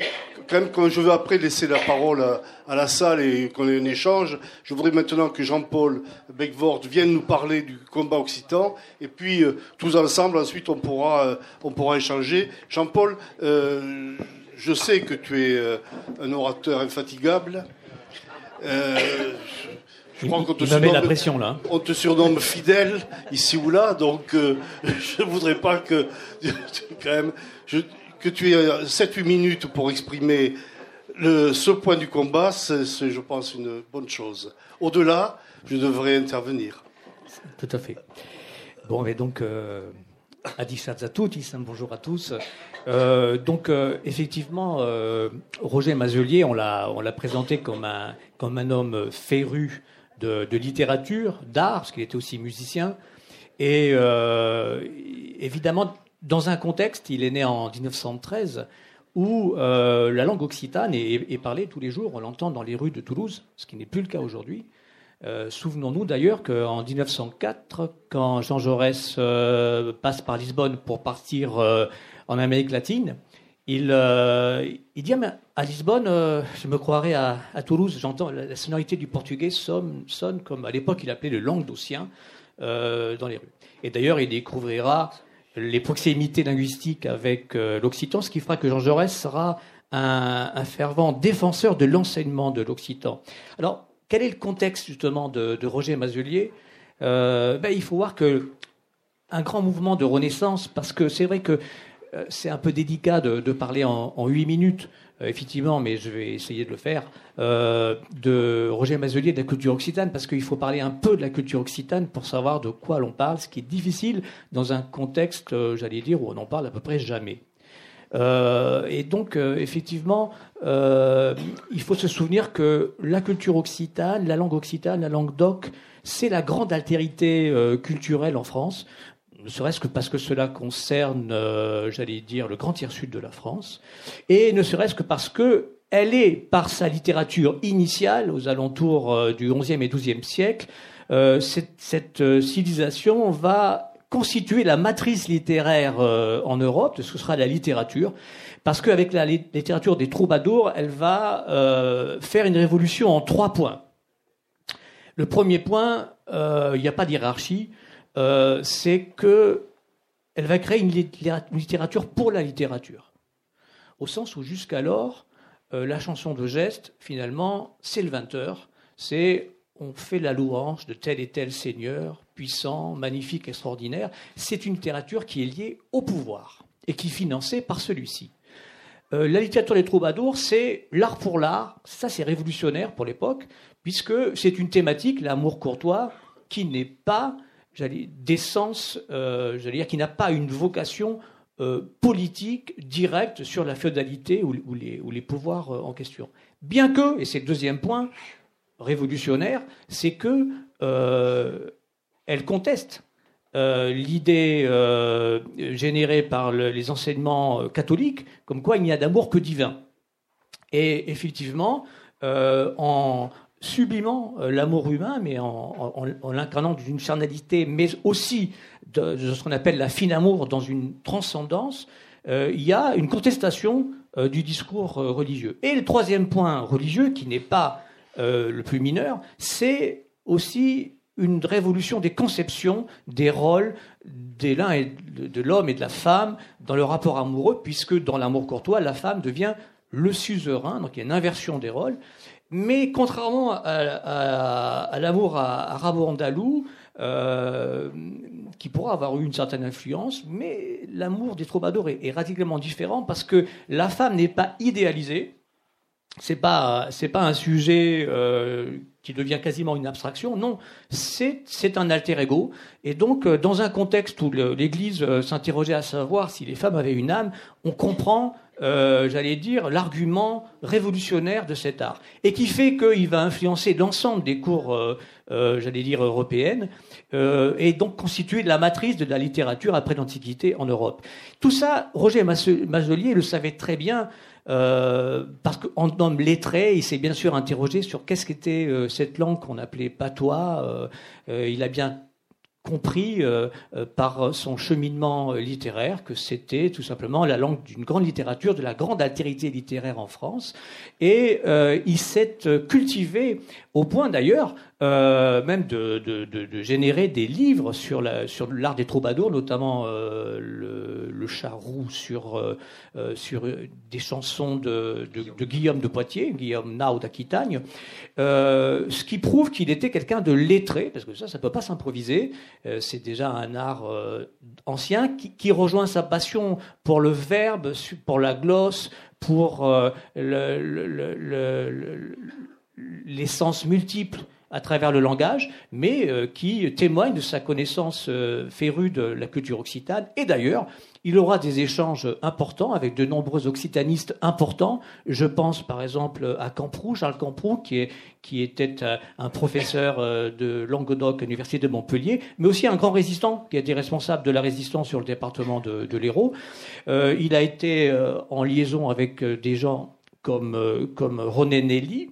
Speaker 3: quand même, quand je veux après laisser la parole à, la salle et qu'on ait un échange, je voudrais maintenant que Jean-Paul Beckvort vienne nous parler du combat occitan. Et puis, euh, tous ensemble, ensuite, on pourra, euh, on pourra échanger. Jean-Paul, euh, je sais que tu es un orateur infatigable.
Speaker 8: Je crois qu'on te surnomme, la pression là.
Speaker 3: On te surnomme fidèle ici ou là, donc je ne voudrais pas que quand même que tu aies 7-8 minutes pour exprimer le, ce point du combat, c'est, je pense, une bonne chose. Au-delà, je devrais intervenir.
Speaker 8: Tout à fait. Bon, mais donc, euh, à tutti, bonjour à tous. Euh, donc, euh, effectivement, euh, Roger Mazelier, on l'a, présenté comme un, homme féru de, littérature, d'art, parce qu'il était aussi musicien. Et évidemment, dans un contexte, il est né en 1913, où la langue occitane est, parlée tous les jours. On l'entend dans les rues de Toulouse, ce qui n'est plus le cas aujourd'hui. Euh, souvenons-nous d'ailleurs qu'en 1904, quand Jean Jaurès euh, passe par Lisbonne pour partir en Amérique latine, il, dit ah, à Lisbonne, je me croirais à, Toulouse, j'entends la, sonorité du portugais sonne, comme à l'époque il appelait le languedocien dans les rues. Et d'ailleurs, il découvrira les proximités linguistiques avec euh, l'occitan, ce qui fera que Jean Jaurès sera un, fervent défenseur de l'enseignement de l'occitan. Alors, quel est le contexte justement de, Roger Mazelier euh, ben, Il faut voir que un grand mouvement de renaissance, parce que c'est vrai que euh, c'est un peu délicat de, parler en huit minutes euh, effectivement, mais je vais essayer de le faire, euh, de Roger Mazelier de la culture occitane, parce qu'il faut parler un peu de la culture occitane pour savoir de quoi l'on parle, ce qui est difficile dans un contexte, j'allais dire, où on n'en parle à peu près jamais. Et donc, effectivement, il faut se souvenir que la culture occitane, la langue occitane, la langue d'oc, c'est la grande altérité culturelle en France. Ne serait-ce que parce que cela concerne, euh, j'allais dire, le grand tiers sud de la France, et ne serait-ce que parce que elle est, par sa littérature initiale, aux alentours euh, du XIe et XIIe siècle, euh, cette, civilisation va constituer la matrice littéraire en Europe, ce sera la littérature, parce qu'avec la littérature des troubadours, elle va faire une révolution en trois points. Le premier point, il n'y a pas d'hierarchie, euh, c'est qu'elle va créer une, littérature pour la littérature. Au sens où jusqu'alors, euh, la chanson de geste, finalement, c'est le 20 c'est on fait la louange de tel et tel seigneur, puissant, magnifique, extraordinaire. C'est une littérature qui est liée au pouvoir et qui est financée par celui-ci. Euh, la littérature des troubadours, c'est l'art pour l'art. Ça, c'est révolutionnaire pour l'époque, puisque c'est une thématique, l'amour courtois, qui n'est pas d'essence, euh, j'allais dire, qui n'a pas une vocation euh, politique directe sur la féodalité ou, les, ou les, pouvoirs euh, en question. Bien que, et c'est le deuxième point révolutionnaire, c'est que elle conteste l'idée générée par les enseignements catholiques, comme quoi il n'y a d'amour que divin. Et effectivement, en, sublimant euh, l'amour humain, mais en, l'incarnant d'une charnalité, mais aussi de, ce qu'on appelle la fine amour dans une transcendance, euh, il y a une contestation euh, du discours religieux. Et le troisième point religieux, qui n'est pas le plus mineur, c'est aussi une révolution des conceptions, des rôles des l'un et de l'homme et de la femme dans le rapport amoureux, puisque dans l'amour courtois, la femme devient le suzerain, donc il y a une inversion des rôles. Mais contrairement à, l'amour arabo-andalou, euh, qui pourra avoir eu une certaine influence, mais l'amour des troubadours est, radicalement différent parce que la femme n'est pas idéalisée. C'est pas c'est pas un sujet euh, qui devient quasiment une abstraction. Non, c'est un alter ego. Et donc euh, dans un contexte où l'Église s'interrogeait à savoir si les femmes avaient une âme, on comprend euh, j'allais dire, l'argument révolutionnaire de cet art, et qui fait qu'il va influencer l'ensemble des cours, euh, euh, j'allais dire, européennes, et donc constituer la matrice de la littérature après l'Antiquité en Europe. Tout ça, Roger Mazelier le savait très bien, parce qu'en homme lettré, il s'est bien sûr interrogé sur qu'est-ce qu'était cette langue qu'on appelait patois. il a bien compris euh, euh, par son cheminement littéraire que c'était tout simplement la langue d'une grande littérature, de la grande altérité littéraire en France. Et il s'est cultivé au point d'ailleurs même de, de, générer des livres sur l'art sur des troubadours, notamment le, le charroux sur, sur des chansons de, Guillaume. de Poitiers, Guillaume Nau d'Aquitagne, ce qui prouve qu'il était quelqu'un de lettré, parce que ça, ça ne peut pas s'improviser. Euh, c'est déjà un art euh, ancien qui, rejoint sa passion pour le verbe, pour la glosse, pour euh, les sens multiples à travers le langage, mais qui témoigne de sa connaissance férue de la culture occitane et d'ailleurs il aura des échanges importants avec de nombreux occitanistes importants. Je pense par exemple à Camproux, Charles Camproux, qui, était euh, un professeur euh, de Languedoc à l'Université de Montpellier, mais aussi un grand résistant qui a été responsable de la résistance sur le département de, l'Hérault. Euh, il a été en liaison avec des gens comme, comme René Nelly,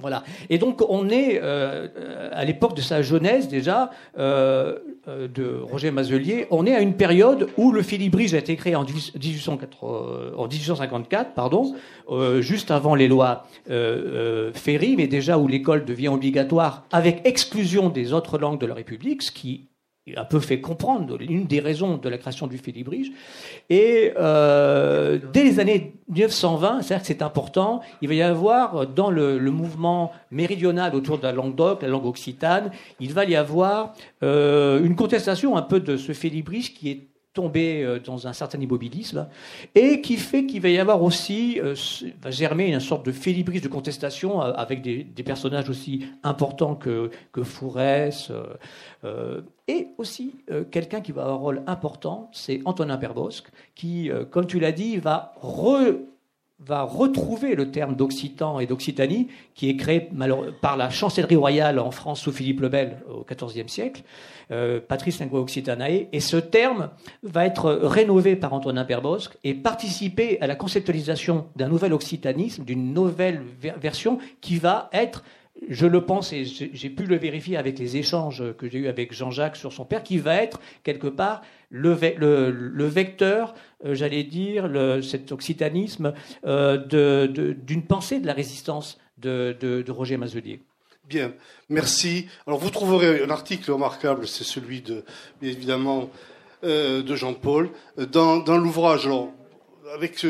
Speaker 8: voilà. Et donc on est euh, à l'époque de sa jeunesse déjà euh, euh, de Roger Mazelier, on est à une période où le Philibris a été créé en, 1854, pardon, juste avant les lois Ferry, mais déjà où l'école devient obligatoire avec exclusion des autres langues de la République, ce qui un peu fait comprendre l'une des raisons de la création du Félibrige. Et euh, dès les années 1920, c'est-à-dire que c'est important, il va y avoir dans le, mouvement méridional autour de la langue d'oc, la langue occitane, il va y avoir euh, une contestation un peu de ce Félibrige qui est tombé euh, dans un certain immobilisme et qui fait qu'il va y avoir aussi, euh, va germer une sorte de félibris de contestation euh, avec des, personnages aussi importants que, que Fourès et aussi quelqu'un qui va avoir un rôle important, c'est Antonin Perbosque qui, comme tu l'as dit, va re va retrouver le terme d'Occitan et d'Occitanie, qui est créé par la chancellerie royale en France sous Philippe le Bel au XIVe siècle, euh, Patrice Lingua Occitanae, et ce terme va être rénové par Antonin Perbosque et participer à la conceptualisation d'un nouvel occitanisme, d'une nouvelle version qui va être je le pense et j'ai pu le vérifier avec les échanges que j'ai eus avec Jean-Jacques sur son père, qui va être quelque part le, vecteur, euh, j'allais dire, cet occitanisme euh, d'une pensée de la résistance de, Roger Mazelier.
Speaker 3: Bien, merci. Alors vous trouverez un article remarquable, c'est celui de, évidemment, euh, de Jean-Paul, dans l'ouvrage. avec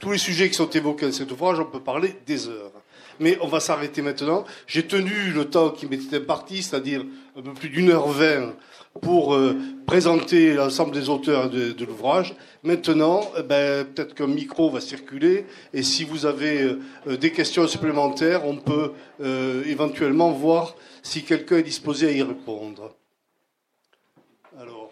Speaker 3: tous les sujets qui sont évoqués dans cet ouvrage, on peut parler des heures mais on va s'arrêter maintenant. J'ai tenu le temps qui m'était imparti, c'est-à-dire un peu plus d'une heure vingt, pour euh, présenter l'ensemble des auteurs de, l'ouvrage. Maintenant, eh ben, peut-être qu'un micro va circuler, et si vous avez euh, des questions supplémentaires, on peut euh, éventuellement voir si quelqu'un est disposé à y répondre. Alors,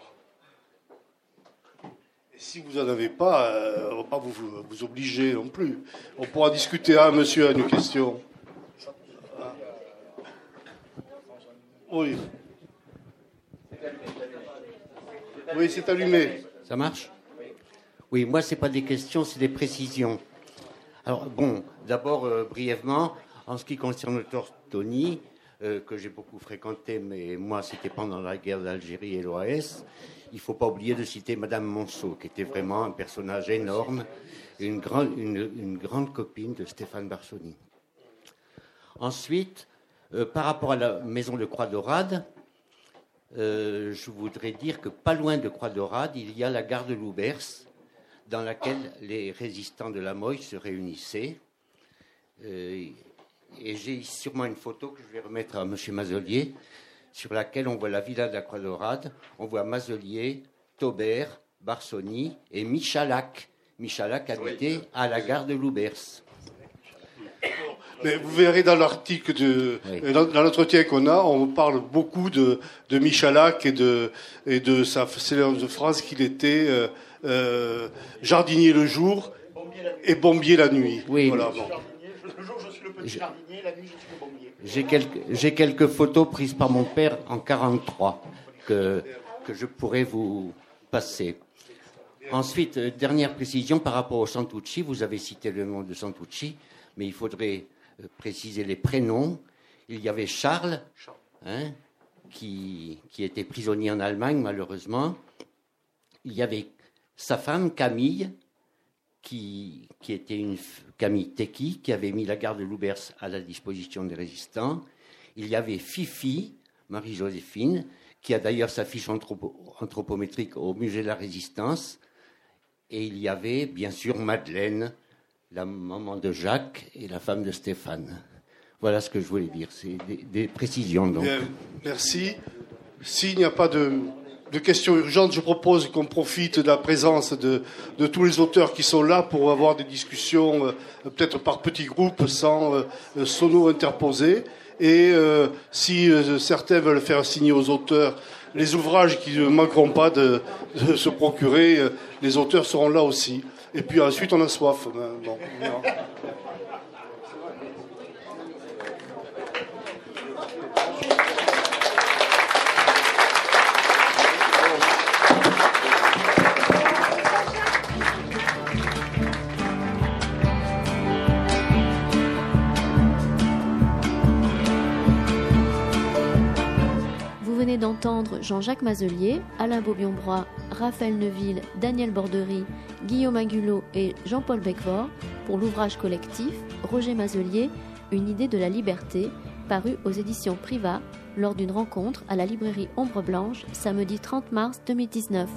Speaker 3: si vous n'en avez pas, on ne va pas vous, obliger non plus. On pourra discuter. Ah, monsieur a une question. Oui. Oui, c'est allumé.
Speaker 9: Ça marche? Oui, moi, ce n'est pas des questions, c'est des précisions. Alors, bon, d'abord, euh, brièvement, en ce qui concerne euh, que j'ai beaucoup fréquenté, mais moi, c'était pendant la guerre d'Algérie et l'OAS, il ne faut pas oublier de citer Madame Monceau, qui était vraiment un personnage énorme, une, grande copine de Stéphane Barsoni. Ensuite, euh, par rapport à la maison de Croix-Dorade, euh, je voudrais dire que pas loin de Croix-Dorade, il y a la gare de Loubers, dans laquelle les résistants de la Moille se réunissaient. Euh, et j'ai sûrement une photo que je vais remettre à M. Mazelier, sur laquelle on voit la villa de la Croix-Dorade, on voit Mazelier, Taubert, Barsoni et Michalak. Michalak habitait à la gare de Loubers.
Speaker 3: Mais vous verrez dans l'article de, dans, l'entretien qu'on a, on parle beaucoup de, de Michalak et de, et de sa célèbre de phrase qu'il était euh, euh, jardinier le jour et bombier la nuit.
Speaker 9: Oui. Voilà, jour, je suis le petit jardinier, la nuit, je suis le bombier. J'ai quelques, photos prises par mon père en 43 que, que je pourrais vous passer. Ensuite, euh, dernière précision par rapport au Santucci. Vous avez cité le nom de Santucci, mais il faudrait préciser les prénoms. Il y avait Charles, hein, qui, qui était prisonnier en Allemagne, malheureusement. Il y avait sa femme, Camille, qui, qui était une Camille Teki, qui avait mis la gare de Loubers à la disposition des résistants. Il y avait Fifi, Marie-Joséphine, qui a d'ailleurs sa fiche anthropométrique au musée de la Résistance. Et il y avait bien sûr Madeleine, la maman de Jacques et la femme de Stéphane. Voilà ce que je voulais dire. C'est des, précisions. Donc.
Speaker 3: merci. S'il n'y a pas de, questions urgentes, je propose qu'on profite de la présence de, tous les auteurs qui sont là pour avoir des discussions, euh, peut-être par petits groupes, sans euh, sono interposés. Et euh, si certains veulent faire signer aux auteurs les ouvrages qui ne manqueront pas de, se procurer, les auteurs seront là aussi. Et puis ensuite, on a soif. Bon,
Speaker 1: d'entendre Jean-Jacques Mazelier, Alain Beaubionbrois, Raphaël Neuville, Daniel Bordery, Guillaume Agulot et Jean-Paul Becquevort pour l'ouvrage collectif Roger Mazelier, Une idée de la liberté, paru aux éditions Priva lors d'une rencontre à la librairie Ombre Blanche samedi 30 mars 2019.